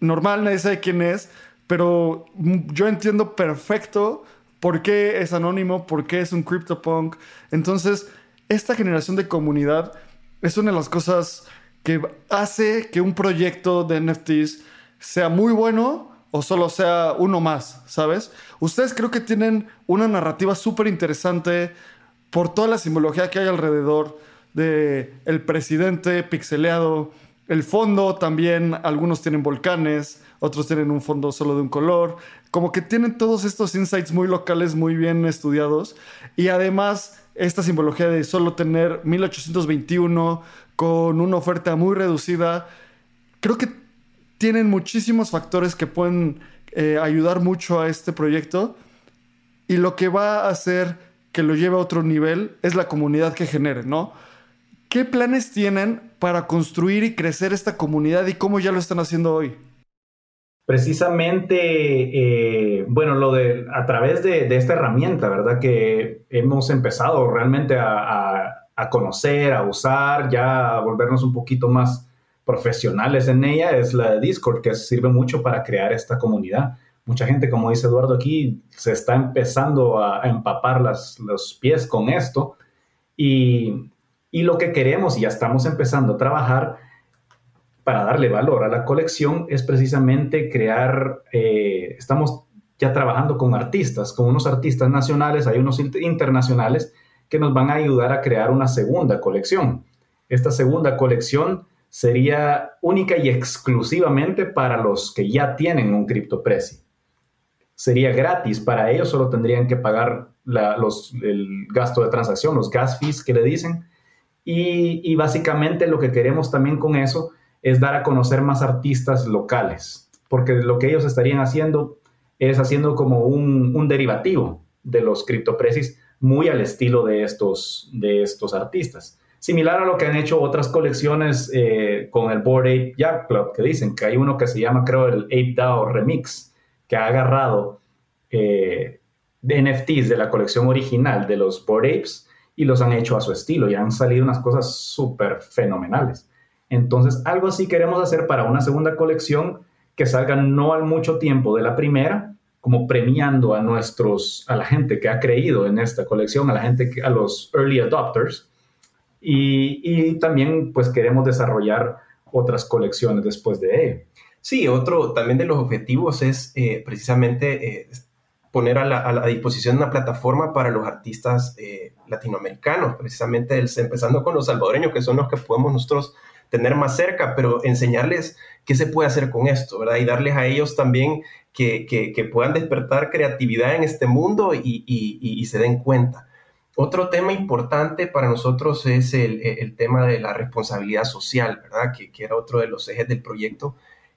normal, nadie sabe quién es, pero yo entiendo perfecto por qué es anónimo, por qué es un CryptoPunk. Entonces, esta generación de comunidad es una de las cosas que hace que un proyecto de NFTs sea muy bueno o solo sea uno más, ¿sabes? Ustedes creo que tienen una narrativa súper interesante por toda la simbología que hay alrededor de el presidente pixeleado, el fondo también, algunos tienen volcanes, otros tienen un fondo solo de un color, como que tienen todos estos insights muy locales, muy bien estudiados, y además esta simbología de solo tener 1821 con una oferta muy reducida, creo que tienen muchísimos factores que pueden eh, ayudar mucho a este proyecto, y lo que va a hacer que lo lleve a otro nivel es la comunidad que genere, ¿no? ¿Qué planes tienen para construir y crecer esta comunidad y cómo ya lo están haciendo hoy? Precisamente, eh, bueno, lo de a través de, esta herramienta, ¿verdad? Que hemos empezado realmente a, conocer, a usar, ya a volvernos un poquito más profesionales en ella, es la de Discord, que sirve mucho para crear esta comunidad. Mucha gente, como dice Eduardo aquí, se está empezando a, empapar las, los pies con esto. Y, y lo que queremos, y ya estamos empezando a trabajar, para darle valor a la colección es precisamente crear, eh, estamos ya trabajando con artistas, con unos artistas nacionales, hay unos internacionales que nos van a ayudar a crear una segunda colección. Esta segunda colección sería única y exclusivamente para los que ya tienen un CryptoPrezi. Sería gratis para ellos, solo tendrían que pagar los, el gasto de transacción, los gas fees que le dicen. Y, y básicamente lo que queremos también con eso es dar a conocer más artistas locales, porque lo que ellos estarían haciendo es haciendo como un, derivativo de los criptoprecis muy al estilo de estos, de estos artistas. Similar a lo que han hecho otras colecciones eh, con el Board Ape Yacht Club, que dicen que hay uno que se llama, creo, el Ape DAO Remix, que ha agarrado eh, NFTs de la colección original de los Board Apes y los han hecho a su estilo y han salido unas cosas súper fenomenales. Entonces, algo así queremos hacer para una segunda colección que salga no al mucho tiempo de la primera, como premiando a nuestros, a la gente que ha creído en esta colección, a la gente, a los early adopters. Y, también, pues, queremos desarrollar otras colecciones después de ello. Sí, otro también de los objetivos es eh, precisamente eh, poner a la, disposición una plataforma para los artistas eh, latinoamericanos, precisamente empezando con los salvadoreños, que son los que podemos nosotros tener más cerca, pero enseñarles qué se puede hacer con esto, ¿verdad? Y darles a ellos también que, que, puedan despertar creatividad en este mundo y, y, se den cuenta. Otro tema importante para nosotros es el, el tema de la responsabilidad social, ¿verdad? Que, que, era otro de los ejes del proyecto,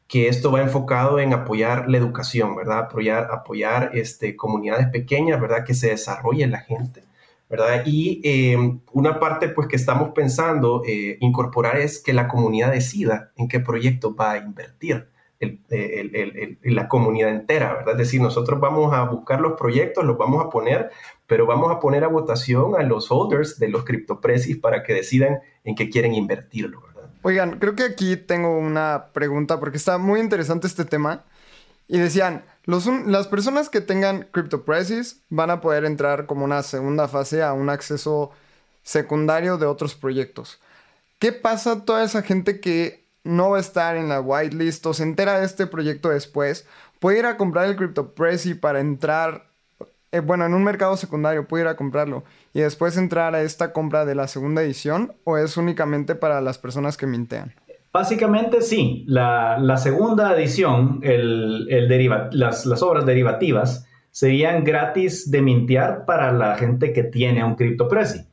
que esto va enfocado en apoyar la educación, ¿verdad? Apoyar, apoyar este, comunidades pequeñas, ¿verdad? Que se desarrolle la gente, ¿verdad? Y eh, una parte, pues, que estamos pensando eh, incorporar es que la comunidad decida en qué proyecto va a invertir. la comunidad entera, ¿verdad? Es decir, nosotros vamos a buscar los proyectos, los vamos a poner, pero vamos a poner a votación a los holders de los criptopresis para que decidan en qué quieren invertirlo, Oigan, creo que aquí tengo una pregunta porque está muy interesante este tema. Y decían, las personas que tengan CryptoPrices van a poder entrar como una segunda fase a un acceso secundario de otros proyectos. ¿Qué pasa toda esa gente que no va a estar en la whitelist o se entera de este proyecto después? ¿Puede ir a comprar el CryptoPrezi para entrar eh, bueno, en un mercado secundario puedo ir a comprarlo y después entrar a esta compra de la segunda edición o es únicamente para las personas que mintean? Básicamente sí, la, segunda edición, las, obras derivativas serían gratis de mintear para la gente que tiene un CryptoPrezi.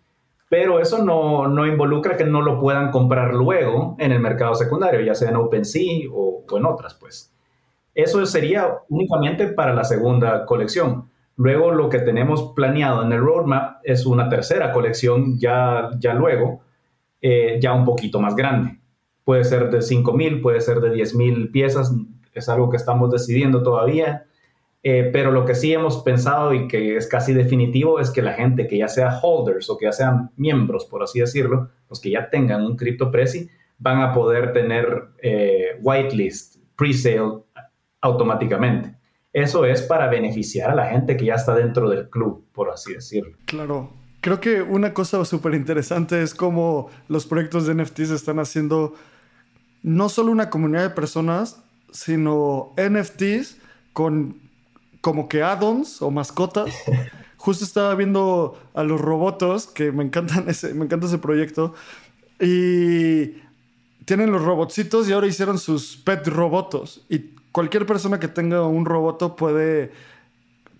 Pero eso no, involucra que no lo puedan comprar luego en el mercado secundario, ya sea en OpenSea o, o en otras, pues. Eso sería únicamente para la segunda colección. Luego lo que tenemos planeado en el roadmap es una tercera colección ya, ya luego, eh, ya un poquito más grande. Puede ser de 5.000, puede ser de 10.000 piezas, es algo que estamos decidiendo todavía. Eh, pero lo que sí hemos pensado y que es casi definitivo es que la gente que ya sea holders o que ya sean miembros, por así decirlo, los que ya tengan un CryptoPrezi, van a poder tener eh, whitelist, pre-sale automáticamente. Eso es para beneficiar a la gente que ya está dentro del club, por así decirlo. Claro. Creo que una cosa súper interesante es cómo los proyectos de NFTs están haciendo no solo una comunidad de personas, sino NFTs con como que add-ons o mascotas. Justo estaba viendo a los robotos, que me encantan ese, me encanta ese proyecto. Y tienen los robotcitos y ahora hicieron sus pet robotos. Y cualquier persona que tenga un roboto puede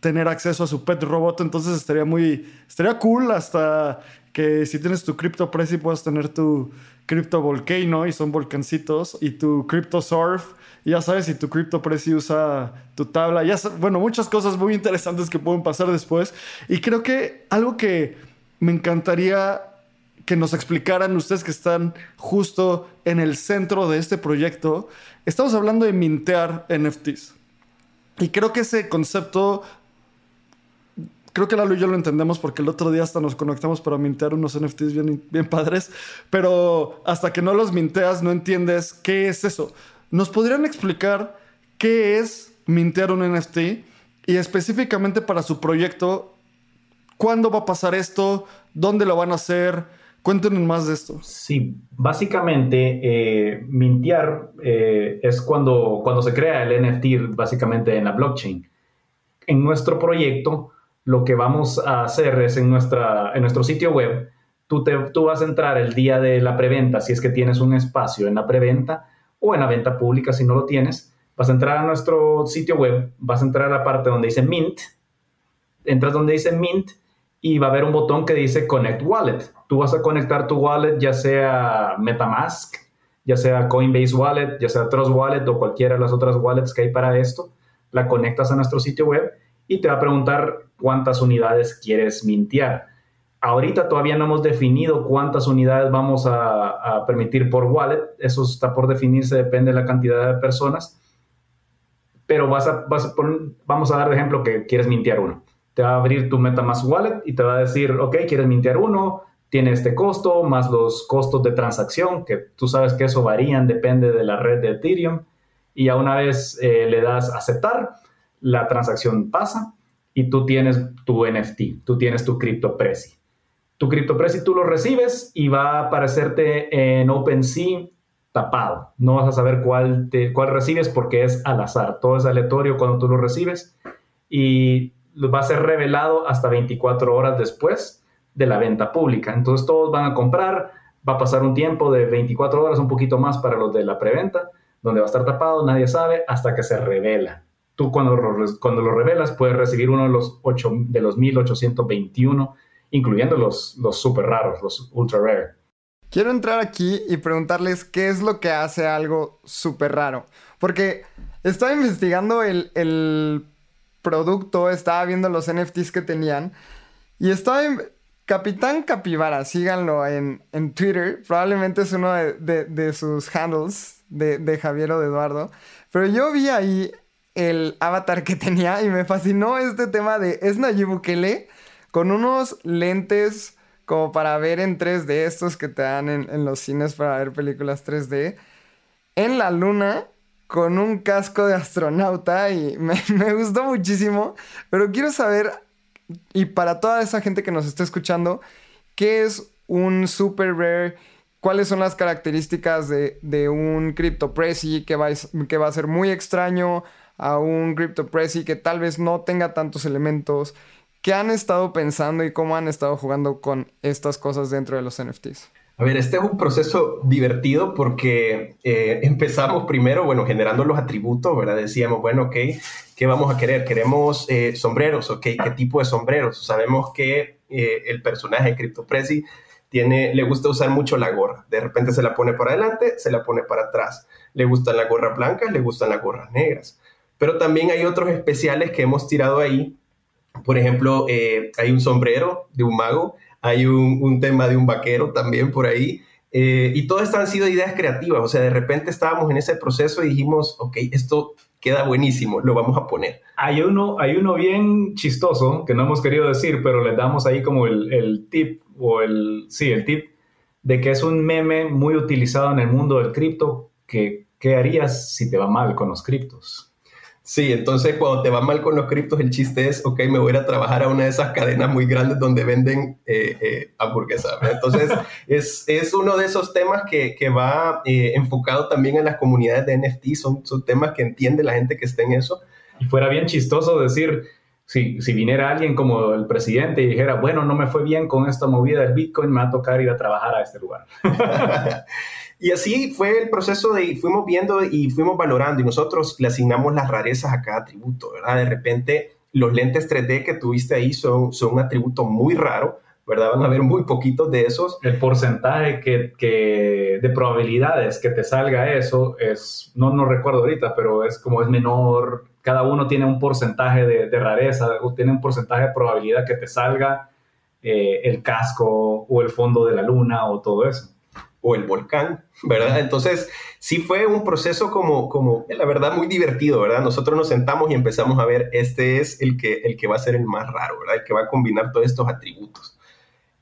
tener acceso a su pet robot, entonces estaría muy, estaría cool hasta que si tienes tu Crypto Prezi puedas tener tu Crypto Volcano y son volcancitos y tu Crypto Surf, ya sabes si tu Crypto Prezi usa tu tabla, ya bueno, muchas cosas muy interesantes que pueden pasar después y creo que algo que me encantaría que nos explicaran ustedes que están justo en el centro de este proyecto. Estamos hablando de mintear NFTs. Y creo que ese concepto, creo que Lalo y yo lo entendemos porque el otro día hasta nos conectamos para mintear unos NFTs bien, bien padres, pero hasta que no los minteas no entiendes qué es eso. ¿Nos podrían explicar qué es mintear un NFT y específicamente para su proyecto, cuándo va a pasar esto, dónde lo van a hacer? Cuéntenos más de esto. Sí, básicamente eh, mintear eh, es cuando, cuando se crea el NFT básicamente en la blockchain. En nuestro proyecto, lo que vamos a hacer es en, nuestra, en nuestro sitio web, tú, te, tú vas a entrar el día de la preventa, si es que tienes un espacio en la preventa o en la venta pública si no lo tienes, vas a entrar a nuestro sitio web, vas a entrar a la parte donde dice Mint, entras donde dice Mint y va a haber un botón que dice Connect Wallet. Tú vas a conectar tu wallet, ya sea MetaMask, ya sea Coinbase Wallet, ya sea Trust Wallet o cualquiera de las otras wallets que hay para esto. La conectas a nuestro sitio web y te va a preguntar cuántas unidades quieres mintear. Ahorita todavía no hemos definido cuántas unidades vamos a, permitir por wallet. Eso está por definirse, depende de la cantidad de personas. Pero vamos a dar de ejemplo que quieres mintear uno te va a abrir tu MetaMask Wallet y te va a decir, ok, quieres mintear uno, tiene este costo, más los costos de transacción, que tú sabes que eso varían, depende de la red de Ethereum. Y a una vez eh, le das aceptar, la transacción pasa y tú tienes tu NFT, tú tienes tu CryptoPrezi. Tu CryptoPrezi tú lo recibes y va a aparecerte en OpenSea tapado. No vas a saber cuál, te, cuál recibes porque es al azar. Todo es aleatorio cuando tú lo recibes. Y va a ser revelado hasta 24 horas después de la venta pública. Entonces todos van a comprar, va a pasar un tiempo de 24 horas, un poquito más para los de la preventa, donde va a estar tapado, nadie sabe, hasta que se revela. Tú cuando, cuando lo revelas puedes recibir uno de los, 8, de los 1821, incluyendo los, los super raros, los ultra rare. Quiero entrar aquí y preguntarles qué es lo que hace algo súper raro. Porque estaba investigando el, el producto, estaba viendo los NFTs que tenían y estaba en Capitán Capibara, síganlo en, en Twitter, probablemente es uno de, sus handles de, de, Javier o de Eduardo, pero yo vi ahí el avatar que tenía y me fascinó este tema de es Nayib Bukele con unos lentes como para ver en 3D, estos que te dan en, los cines para ver películas 3D, en la luna con un casco de astronauta y me, me, gustó muchísimo. Pero quiero saber, y para toda esa gente que nos está escuchando, ¿qué es un super rare? ¿Cuáles son las características de, de un CryptoPrezi que va, que va a ser muy extraño a un CryptoPrezi que tal vez no tenga tantos elementos? ¿Qué han estado pensando y cómo han estado jugando con estas cosas dentro de los NFTs? A ver, este es un proceso divertido porque eh, empezamos primero, bueno, generando los atributos, ¿verdad? Decíamos, bueno, ok, ¿qué vamos a querer? Queremos eh, sombreros, ok, ¿qué tipo de sombreros? Sabemos que eh, el personaje CryptoPrezi tiene, le gusta usar mucho la gorra. De repente se la pone para adelante, se la pone para atrás. Le gustan las gorras blancas, le gustan las gorras negras. Pero también hay otros especiales que hemos tirado ahí. Por ejemplo, hay un sombrero de un mago hay un, tema de un vaquero también por ahí. Eh, y todas estas han sido ideas creativas, o sea, de repente estábamos en ese proceso y dijimos, ok, esto queda buenísimo, lo vamos a poner. Hay uno, hay uno bien chistoso que no hemos querido decir, pero le damos ahí como el, el tip, o el, sí, el tip, de que es un meme muy utilizado en el mundo del cripto, que ¿qué harías si te va mal con los criptos? Sí, entonces cuando te va mal con los criptos, el chiste es, ok, me voy a ir a trabajar a una de esas cadenas muy grandes donde venden eh, eh, hamburguesas. Entonces, es, es, uno de esos temas que, que va eh, enfocado también en las comunidades de NFT, son, son temas que entiende la gente que está en eso. Y fuera bien chistoso decir, si, si, viniera alguien como el presidente y dijera, bueno, no me fue bien con esta movida del Bitcoin, me va a tocar ir a trabajar a este lugar. Y así fue el proceso de, fuimos viendo y fuimos valorando y nosotros le asignamos las rarezas a cada atributo, ¿verdad? De repente los lentes 3D que tuviste ahí son, son un atributo muy raro, ¿verdad? Van a haber muy poquitos de esos. El porcentaje que, que, de probabilidades que te salga eso es, no, no recuerdo ahorita, pero es como es menor, cada uno tiene un porcentaje de, de rareza, tiene un porcentaje de probabilidad que te salga eh, el casco o el fondo de la luna o todo eso o el volcán, ¿verdad? Entonces, sí fue un proceso como, como, la verdad, muy divertido, ¿verdad? Nosotros nos sentamos y empezamos a ver, este es el que, el que va a ser el más raro, ¿verdad? El que va a combinar todos estos atributos.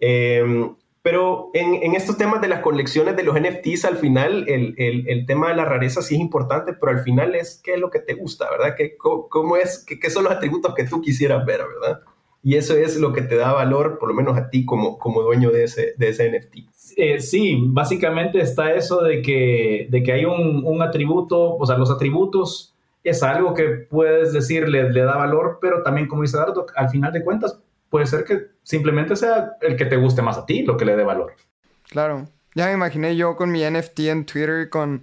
Em, pero en, en, estos temas de las colecciones de los NFTs, al final el, el, el, tema de la rareza sí es importante, pero al final es qué es lo que te gusta, ¿verdad? ¿Qué, cómo es, qué, qué son los atributos que tú quisieras ver, ¿verdad? Y eso es lo que te da valor, por lo menos a ti como, como dueño de ese, de ese NFT. Eh, sí, básicamente está eso de que, de que hay un, un, atributo, o sea, los atributos es algo que puedes decir le, le da valor, pero también, como dice Dardo, al final de cuentas puede ser que simplemente sea el que te guste más a ti lo que le dé valor. Claro, ya me imaginé yo con mi NFT en Twitter con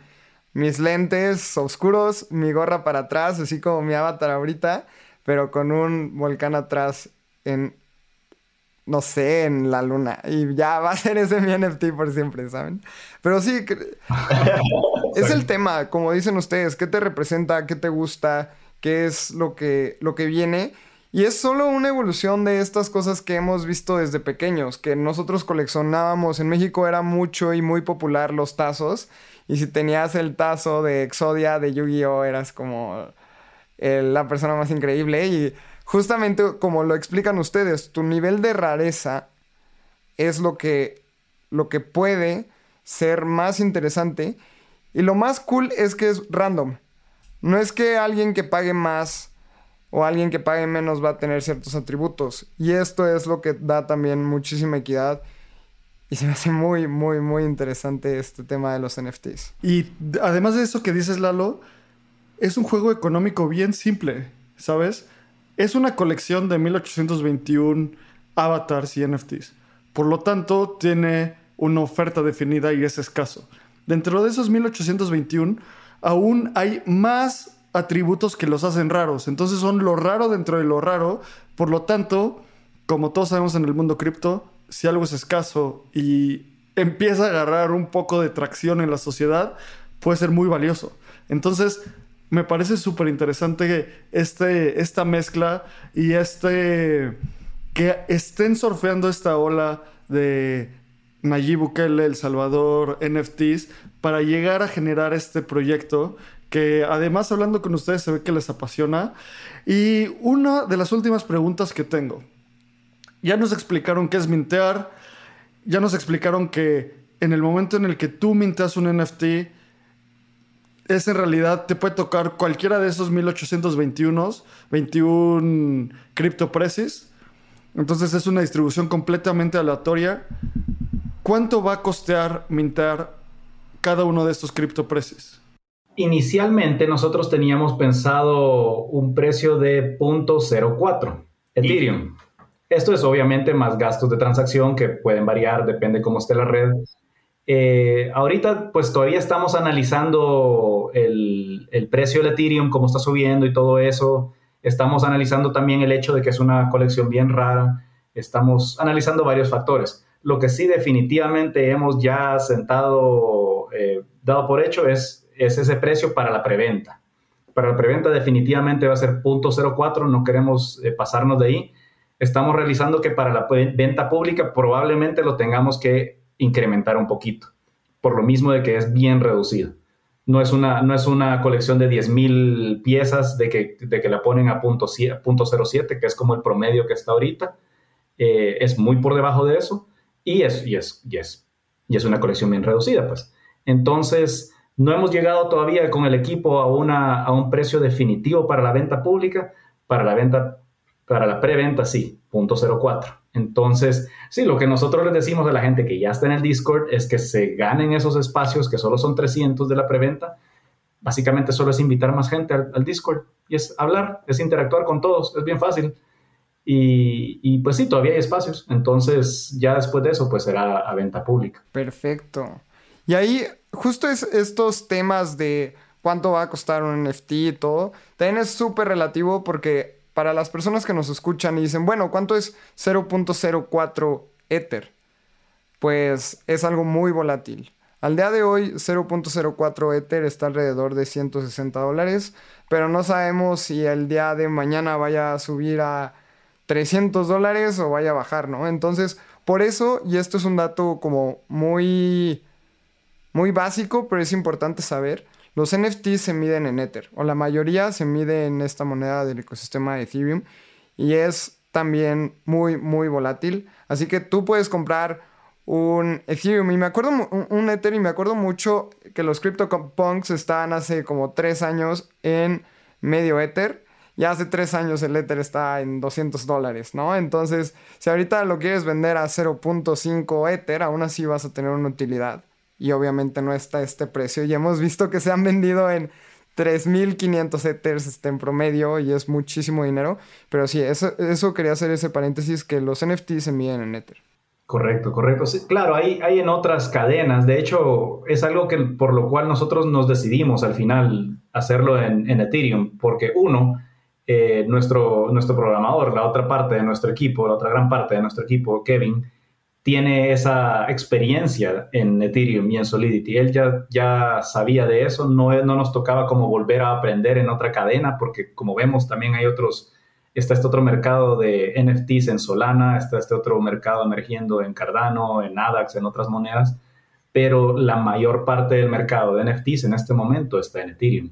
mis lentes oscuros, mi gorra para atrás, así como mi avatar ahorita, pero con un volcán atrás en no sé, en la luna. Y ya va a ser ese mi NFT por siempre, ¿saben? Pero sí, es el tema, como dicen ustedes, ¿qué te representa? ¿Qué te gusta? ¿Qué es lo que, lo que viene? Y es solo una evolución de estas cosas que hemos visto desde pequeños, que nosotros coleccionábamos. En México era mucho y muy popular los tazos. Y si tenías el tazo de Exodia de Yu-Gi-Oh! eras como eh, la persona más increíble. Y justamente como lo explican ustedes, tu nivel de rareza es lo que, lo que puede ser más interesante. Y lo más cool es que es random. No es que alguien que pague más o alguien que pague menos va a tener ciertos atributos. Y esto es lo que da también muchísima equidad. Y se me hace muy, muy, muy interesante este tema de los NFTs. Y además de eso que dices, Lalo, es un juego económico bien simple, ¿sabes? es una colección de 1821 avatars y NFTs. Por lo tanto, tiene una oferta definida y es escaso. Dentro de esos 1821, aún hay más atributos que los hacen raros. Entonces son lo raro dentro de lo raro. Por lo tanto, como todos sabemos en el mundo cripto, si algo es escaso y empieza a agarrar un poco de tracción en la sociedad, puede ser muy valioso. Entonces, me parece súper interesante este, esta mezcla y este que estén surfeando esta ola de Nayib Bukele, El Salvador, NFTs, para llegar a generar este proyecto que además hablando con ustedes se ve que les apasiona. Y una de las últimas preguntas que tengo. Ya nos explicaron qué es mintear, ya nos explicaron que en el momento en el que tú minteas un NFT, es en realidad, te puede tocar cualquiera de esos 1821, 21 CryptoPreces. Entonces es una distribución completamente aleatoria. ¿Cuánto va a costear mintear cada uno de estos CryptoPreces? Inicialmente nosotros teníamos pensado un precio de 0.04 Ethereum. Esto es obviamente más gastos de transacción que pueden variar, depende cómo esté la red. Eh, ahorita pues todavía estamos analizando el, el, precio del Ethereum, cómo está subiendo y todo eso. Estamos analizando también el hecho de que es una colección bien rara. Estamos analizando varios factores. Lo que sí definitivamente hemos ya sentado, eh, dado por hecho, es, es ese precio para la preventa. Para la preventa definitivamente va a ser 0.04, no queremos eh, pasarnos de ahí estamos realizando que para la venta pública probablemente lo tengamos que incrementar un poquito, por lo mismo de que es bien reducido. No es una, no es una colección de 10.000 piezas de que, de que la ponen a punto, punto 07, que es como el promedio que está ahorita. Eh, es muy por debajo de eso y es, y, es, y, es, y es una colección bien reducida, pues. Entonces, no hemos llegado todavía con el equipo a, una, a un precio definitivo para la venta pública. Para la venta para la preventa, sí, 0.04. Entonces, sí, lo que nosotros les decimos a la gente que ya está en el Discord es que se ganen esos espacios, que solo son 300 de la preventa. Básicamente solo es invitar más gente al, Discord y es hablar, es interactuar con todos, es bien fácil. Y, y, pues sí, todavía hay espacios. Entonces, ya después de eso, pues será a venta pública. Perfecto. Y ahí, justo es estos temas de cuánto va a costar un NFT y todo, también es súper relativo porque para las personas que nos escuchan y dicen, bueno, ¿cuánto es 0.04 Ether? Pues es algo muy volátil. Al día de hoy, 0.04 Ether está alrededor de 160 dólares, pero no sabemos si el día de mañana vaya a subir a 300 dólares o vaya a bajar, ¿no? Entonces, por eso, y esto es un dato como muy, muy básico, pero es importante saber, los NFTs se miden en Ether, o la mayoría se mide en esta moneda del ecosistema de Ethereum, y es también muy, muy volátil. Así que tú puedes comprar un Ethereum, y me acuerdo, un, Ether, y me acuerdo mucho que los CryptoPunks estaban hace como tres años en medio Ether. Y hace tres años el Ether está en 200 dólares, ¿no? Entonces, si ahorita lo quieres vender a 0.5 Ether, aún así vas a tener una utilidad y obviamente no está este precio. Y hemos visto que se han vendido en 3.500 Ethers este, en promedio y es muchísimo dinero. Pero sí, eso, eso quería hacer ese paréntesis, que los NFTs se miden en Ether. Correcto, correcto. claro, hay, hay en otras cadenas. De hecho, es algo que por lo cual nosotros nos decidimos al final hacerlo en, Ethereum, porque uno, eh, nuestro, nuestro programador, la otra parte de nuestro equipo, la otra gran parte de nuestro equipo, Kevin, tiene esa experiencia en Ethereum y en Solidity. Él ya, ya sabía de eso, no, no nos tocaba como volver a aprender en otra cadena, porque como vemos también hay otros, está este otro mercado de NFTs en Solana, está este otro mercado emergiendo en Cardano, en ADAX, en otras monedas, pero la mayor parte del mercado de NFTs en este momento está en Ethereum.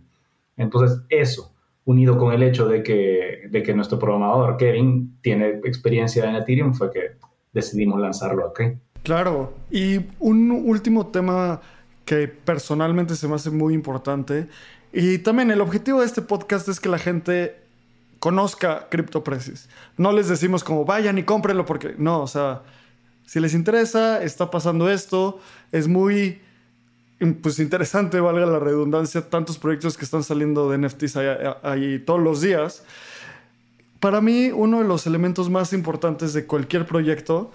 Entonces eso, unido con el hecho de que, de que nuestro programador Kevin tiene experiencia en Ethereum, fue que decidimos lanzarlo aquí. Claro, y un último tema que personalmente se me hace muy importante, y también el objetivo de este podcast es que la gente conozca CryptoPrecies. No les decimos como vayan y cómprenlo porque no, o sea, si les interesa, está pasando esto, es muy pues interesante, valga la redundancia, tantos proyectos que están saliendo de NFTs ahí todos los días para mí uno de los elementos más importantes de cualquier proyecto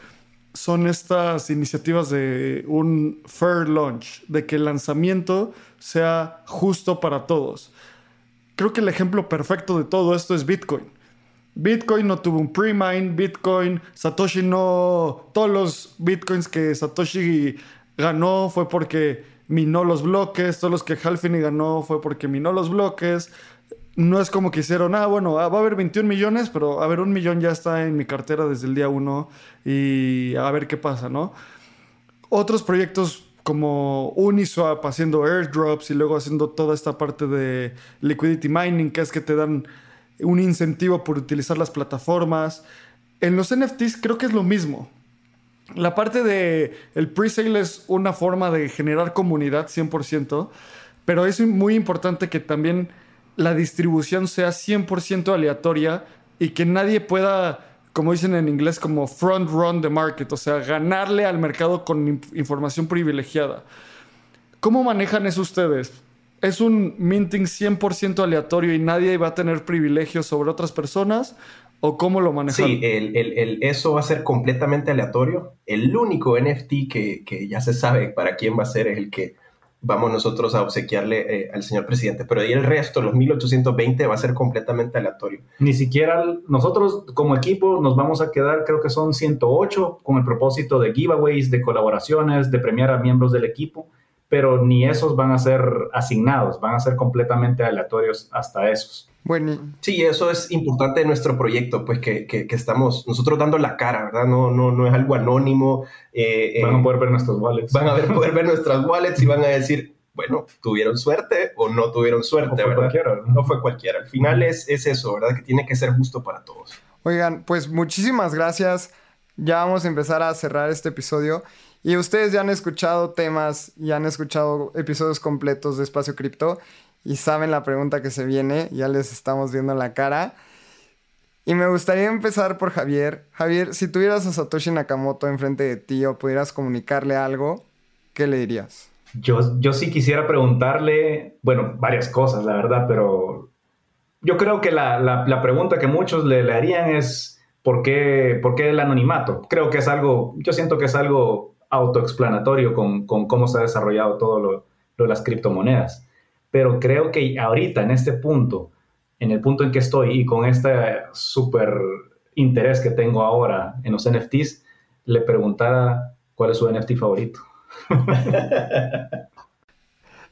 son estas iniciativas de un fair launch, de que el lanzamiento sea justo para todos. Creo que el ejemplo perfecto de todo esto es Bitcoin. Bitcoin no tuvo un pre-mine, Bitcoin, Satoshi no, todos los Bitcoins que Satoshi ganó fue porque minó los bloques, todos los que Halfini ganó fue porque minó los bloques. No es como que hicieron, ah, bueno, ah, va a haber 21 millones, pero a ver, un millón ya está en mi cartera desde el día uno y a ver qué pasa, ¿no? Otros proyectos como Uniswap haciendo airdrops y luego haciendo toda esta parte de liquidity mining, que es que te dan un incentivo por utilizar las plataformas. En los NFTs creo que es lo mismo. La parte de el pre-sale es una forma de generar comunidad 100%, pero es muy importante que también la distribución sea 100% aleatoria y que nadie pueda, como dicen en inglés, como front run the market, o sea, ganarle al mercado con información privilegiada. ¿Cómo manejan eso ustedes? ¿Es un minting 100% aleatorio y nadie va a tener privilegios sobre otras personas? ¿O cómo lo manejan? Sí, el, eso va a ser completamente aleatorio. El único NFT que, que, ya se sabe para quién va a ser es el que vamos nosotros a obsequiarle eh, al señor presidente. Pero ahí el resto, los 1820, va a ser completamente aleatorio. Ni siquiera nosotros como equipo nos vamos a quedar, creo que son 108, con el propósito de giveaways, de colaboraciones, de premiar a miembros del equipo pero ni esos van a ser asignados, van a ser completamente aleatorios hasta esos. Bueno. Sí, eso es importante de nuestro proyecto, pues que, que, estamos nosotros dando la cara, ¿verdad? No, no, no es algo anónimo. Eh, van a poder ver nuestros wallets. Van a ver, poder ver nuestras wallets y van a decir, bueno, tuvieron suerte o no tuvieron suerte, ¿verdad? Cualquiera, ¿no? fue cualquiera. Al final es, es eso, ¿verdad? Que tiene que ser justo para todos. Oigan, pues muchísimas gracias. Ya vamos a empezar a cerrar este episodio. Y ustedes ya han escuchado temas y han escuchado episodios completos de Espacio Cripto y saben la pregunta que se viene, ya les estamos viendo la cara. Y me gustaría empezar por Javier. Javier, si tuvieras a Satoshi Nakamoto enfrente de ti o pudieras comunicarle algo, ¿qué le dirías? Yo, yo sí quisiera preguntarle, bueno, varias cosas, la verdad, pero yo creo que la, la, pregunta que muchos le, le harían es, ¿por qué, ¿por qué el anonimato? Creo que es algo, yo siento que es algo autoexplanatorio con, con cómo se ha desarrollado todo lo, de las criptomonedas. Pero creo que ahorita, en este punto, en el punto en que estoy y con este súper interés que tengo ahora en los NFTs, le preguntara cuál es su NFT favorito.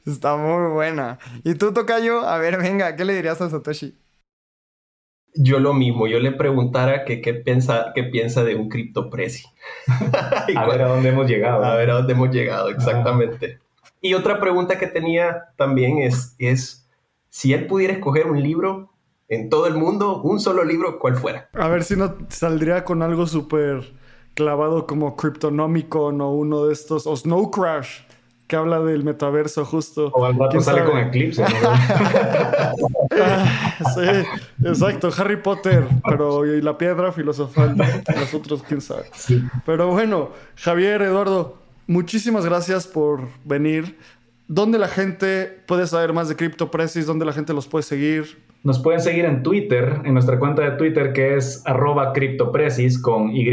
Está muy buena. ¿Y tú, Tocayo? A ver, venga, ¿qué le dirías a Satoshi? yo lo mismo, yo le preguntara qué piensa, qué piensa de un criptopreci. a ver a dónde hemos llegado. A ver a dónde hemos llegado, exactamente. Y otra pregunta que tenía también es, es, si él pudiera escoger un libro en todo el mundo, un solo libro, ¿cuál fuera? A ver si no saldría con algo súper clavado como Cryptonomicon o uno de estos, o Snow Crash que habla del metaverso justo. O al rato sale con Eclipse. Ah, sí, exacto, Harry Potter, pero y la piedra filosofal, los otros quién sabe. Pero bueno, Javier, Eduardo, muchísimas gracias por venir. ¿Dónde la gente puede saber más de CryptoPresis? ¿Dónde la gente los puede seguir? Nos pueden seguir en Twitter, en nuestra cuenta de Twitter que es arroba CryptoPresis con Y,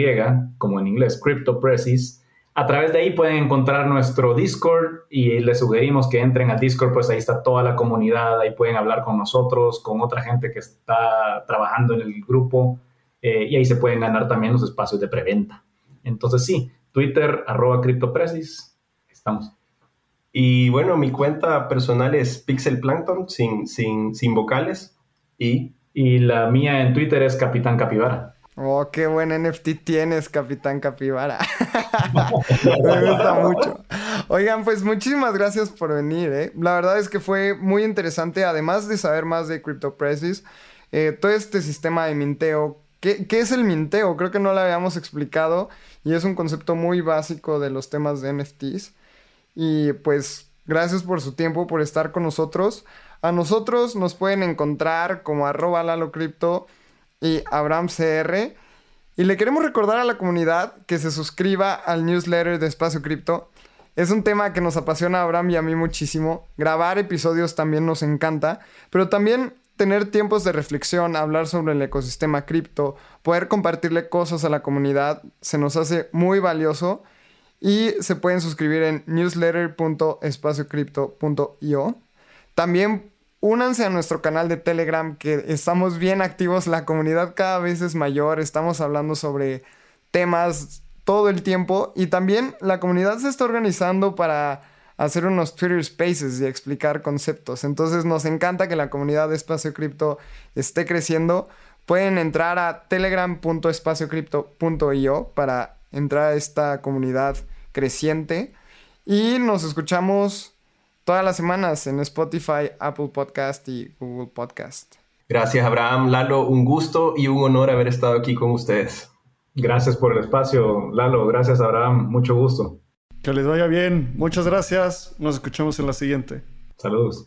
como en inglés, CryptoPresis. A través de ahí pueden encontrar nuestro Discord y les sugerimos que entren al Discord, pues ahí está toda la comunidad, ahí pueden hablar con nosotros, con otra gente que está trabajando en el grupo eh, y ahí se pueden ganar también los espacios de preventa. Entonces sí, Twitter arroba CryptoPresis, estamos. Y bueno, mi cuenta personal es PixelPlankton sin, sin, sin vocales y... Y la mía en Twitter es Capitán Capibara. Oh, qué buen NFT tienes, Capitán Capibara. Me gusta mucho. Oigan, pues muchísimas gracias por venir. ¿eh? La verdad es que fue muy interesante, además de saber más de CryptoPresis, eh, todo este sistema de minteo. ¿Qué, ¿Qué es el minteo? Creo que no lo habíamos explicado y es un concepto muy básico de los temas de NFTs. Y pues gracias por su tiempo, por estar con nosotros. A nosotros nos pueden encontrar como arroba lalocrypto y Abraham CR. Y le queremos recordar a la comunidad que se suscriba al newsletter de Espacio Cripto. Es un tema que nos apasiona a Abraham y a mí muchísimo. Grabar episodios también nos encanta, pero también tener tiempos de reflexión, hablar sobre el ecosistema cripto, poder compartirle cosas a la comunidad, se nos hace muy valioso. Y se pueden suscribir en newsletter.espaciocrypto.io. También únanse a nuestro canal de Telegram que estamos bien activos, la comunidad cada vez es mayor, estamos hablando sobre temas todo el tiempo. Y también la comunidad se está organizando para hacer unos Twitter Spaces y explicar conceptos. Entonces nos encanta que la comunidad de Espacio Cripto esté creciendo. Pueden entrar a telegram.espaciocrypto.io para entrar a esta comunidad creciente. Y nos escuchamos todas las semanas en Spotify, Apple Podcast y Google Podcast. Gracias, Abraham. Lalo, un gusto y un honor haber estado aquí con ustedes. Gracias por el espacio, Lalo. Gracias, Abraham. Mucho gusto. Que les vaya bien. Muchas gracias. Nos escuchamos en la siguiente. Saludos.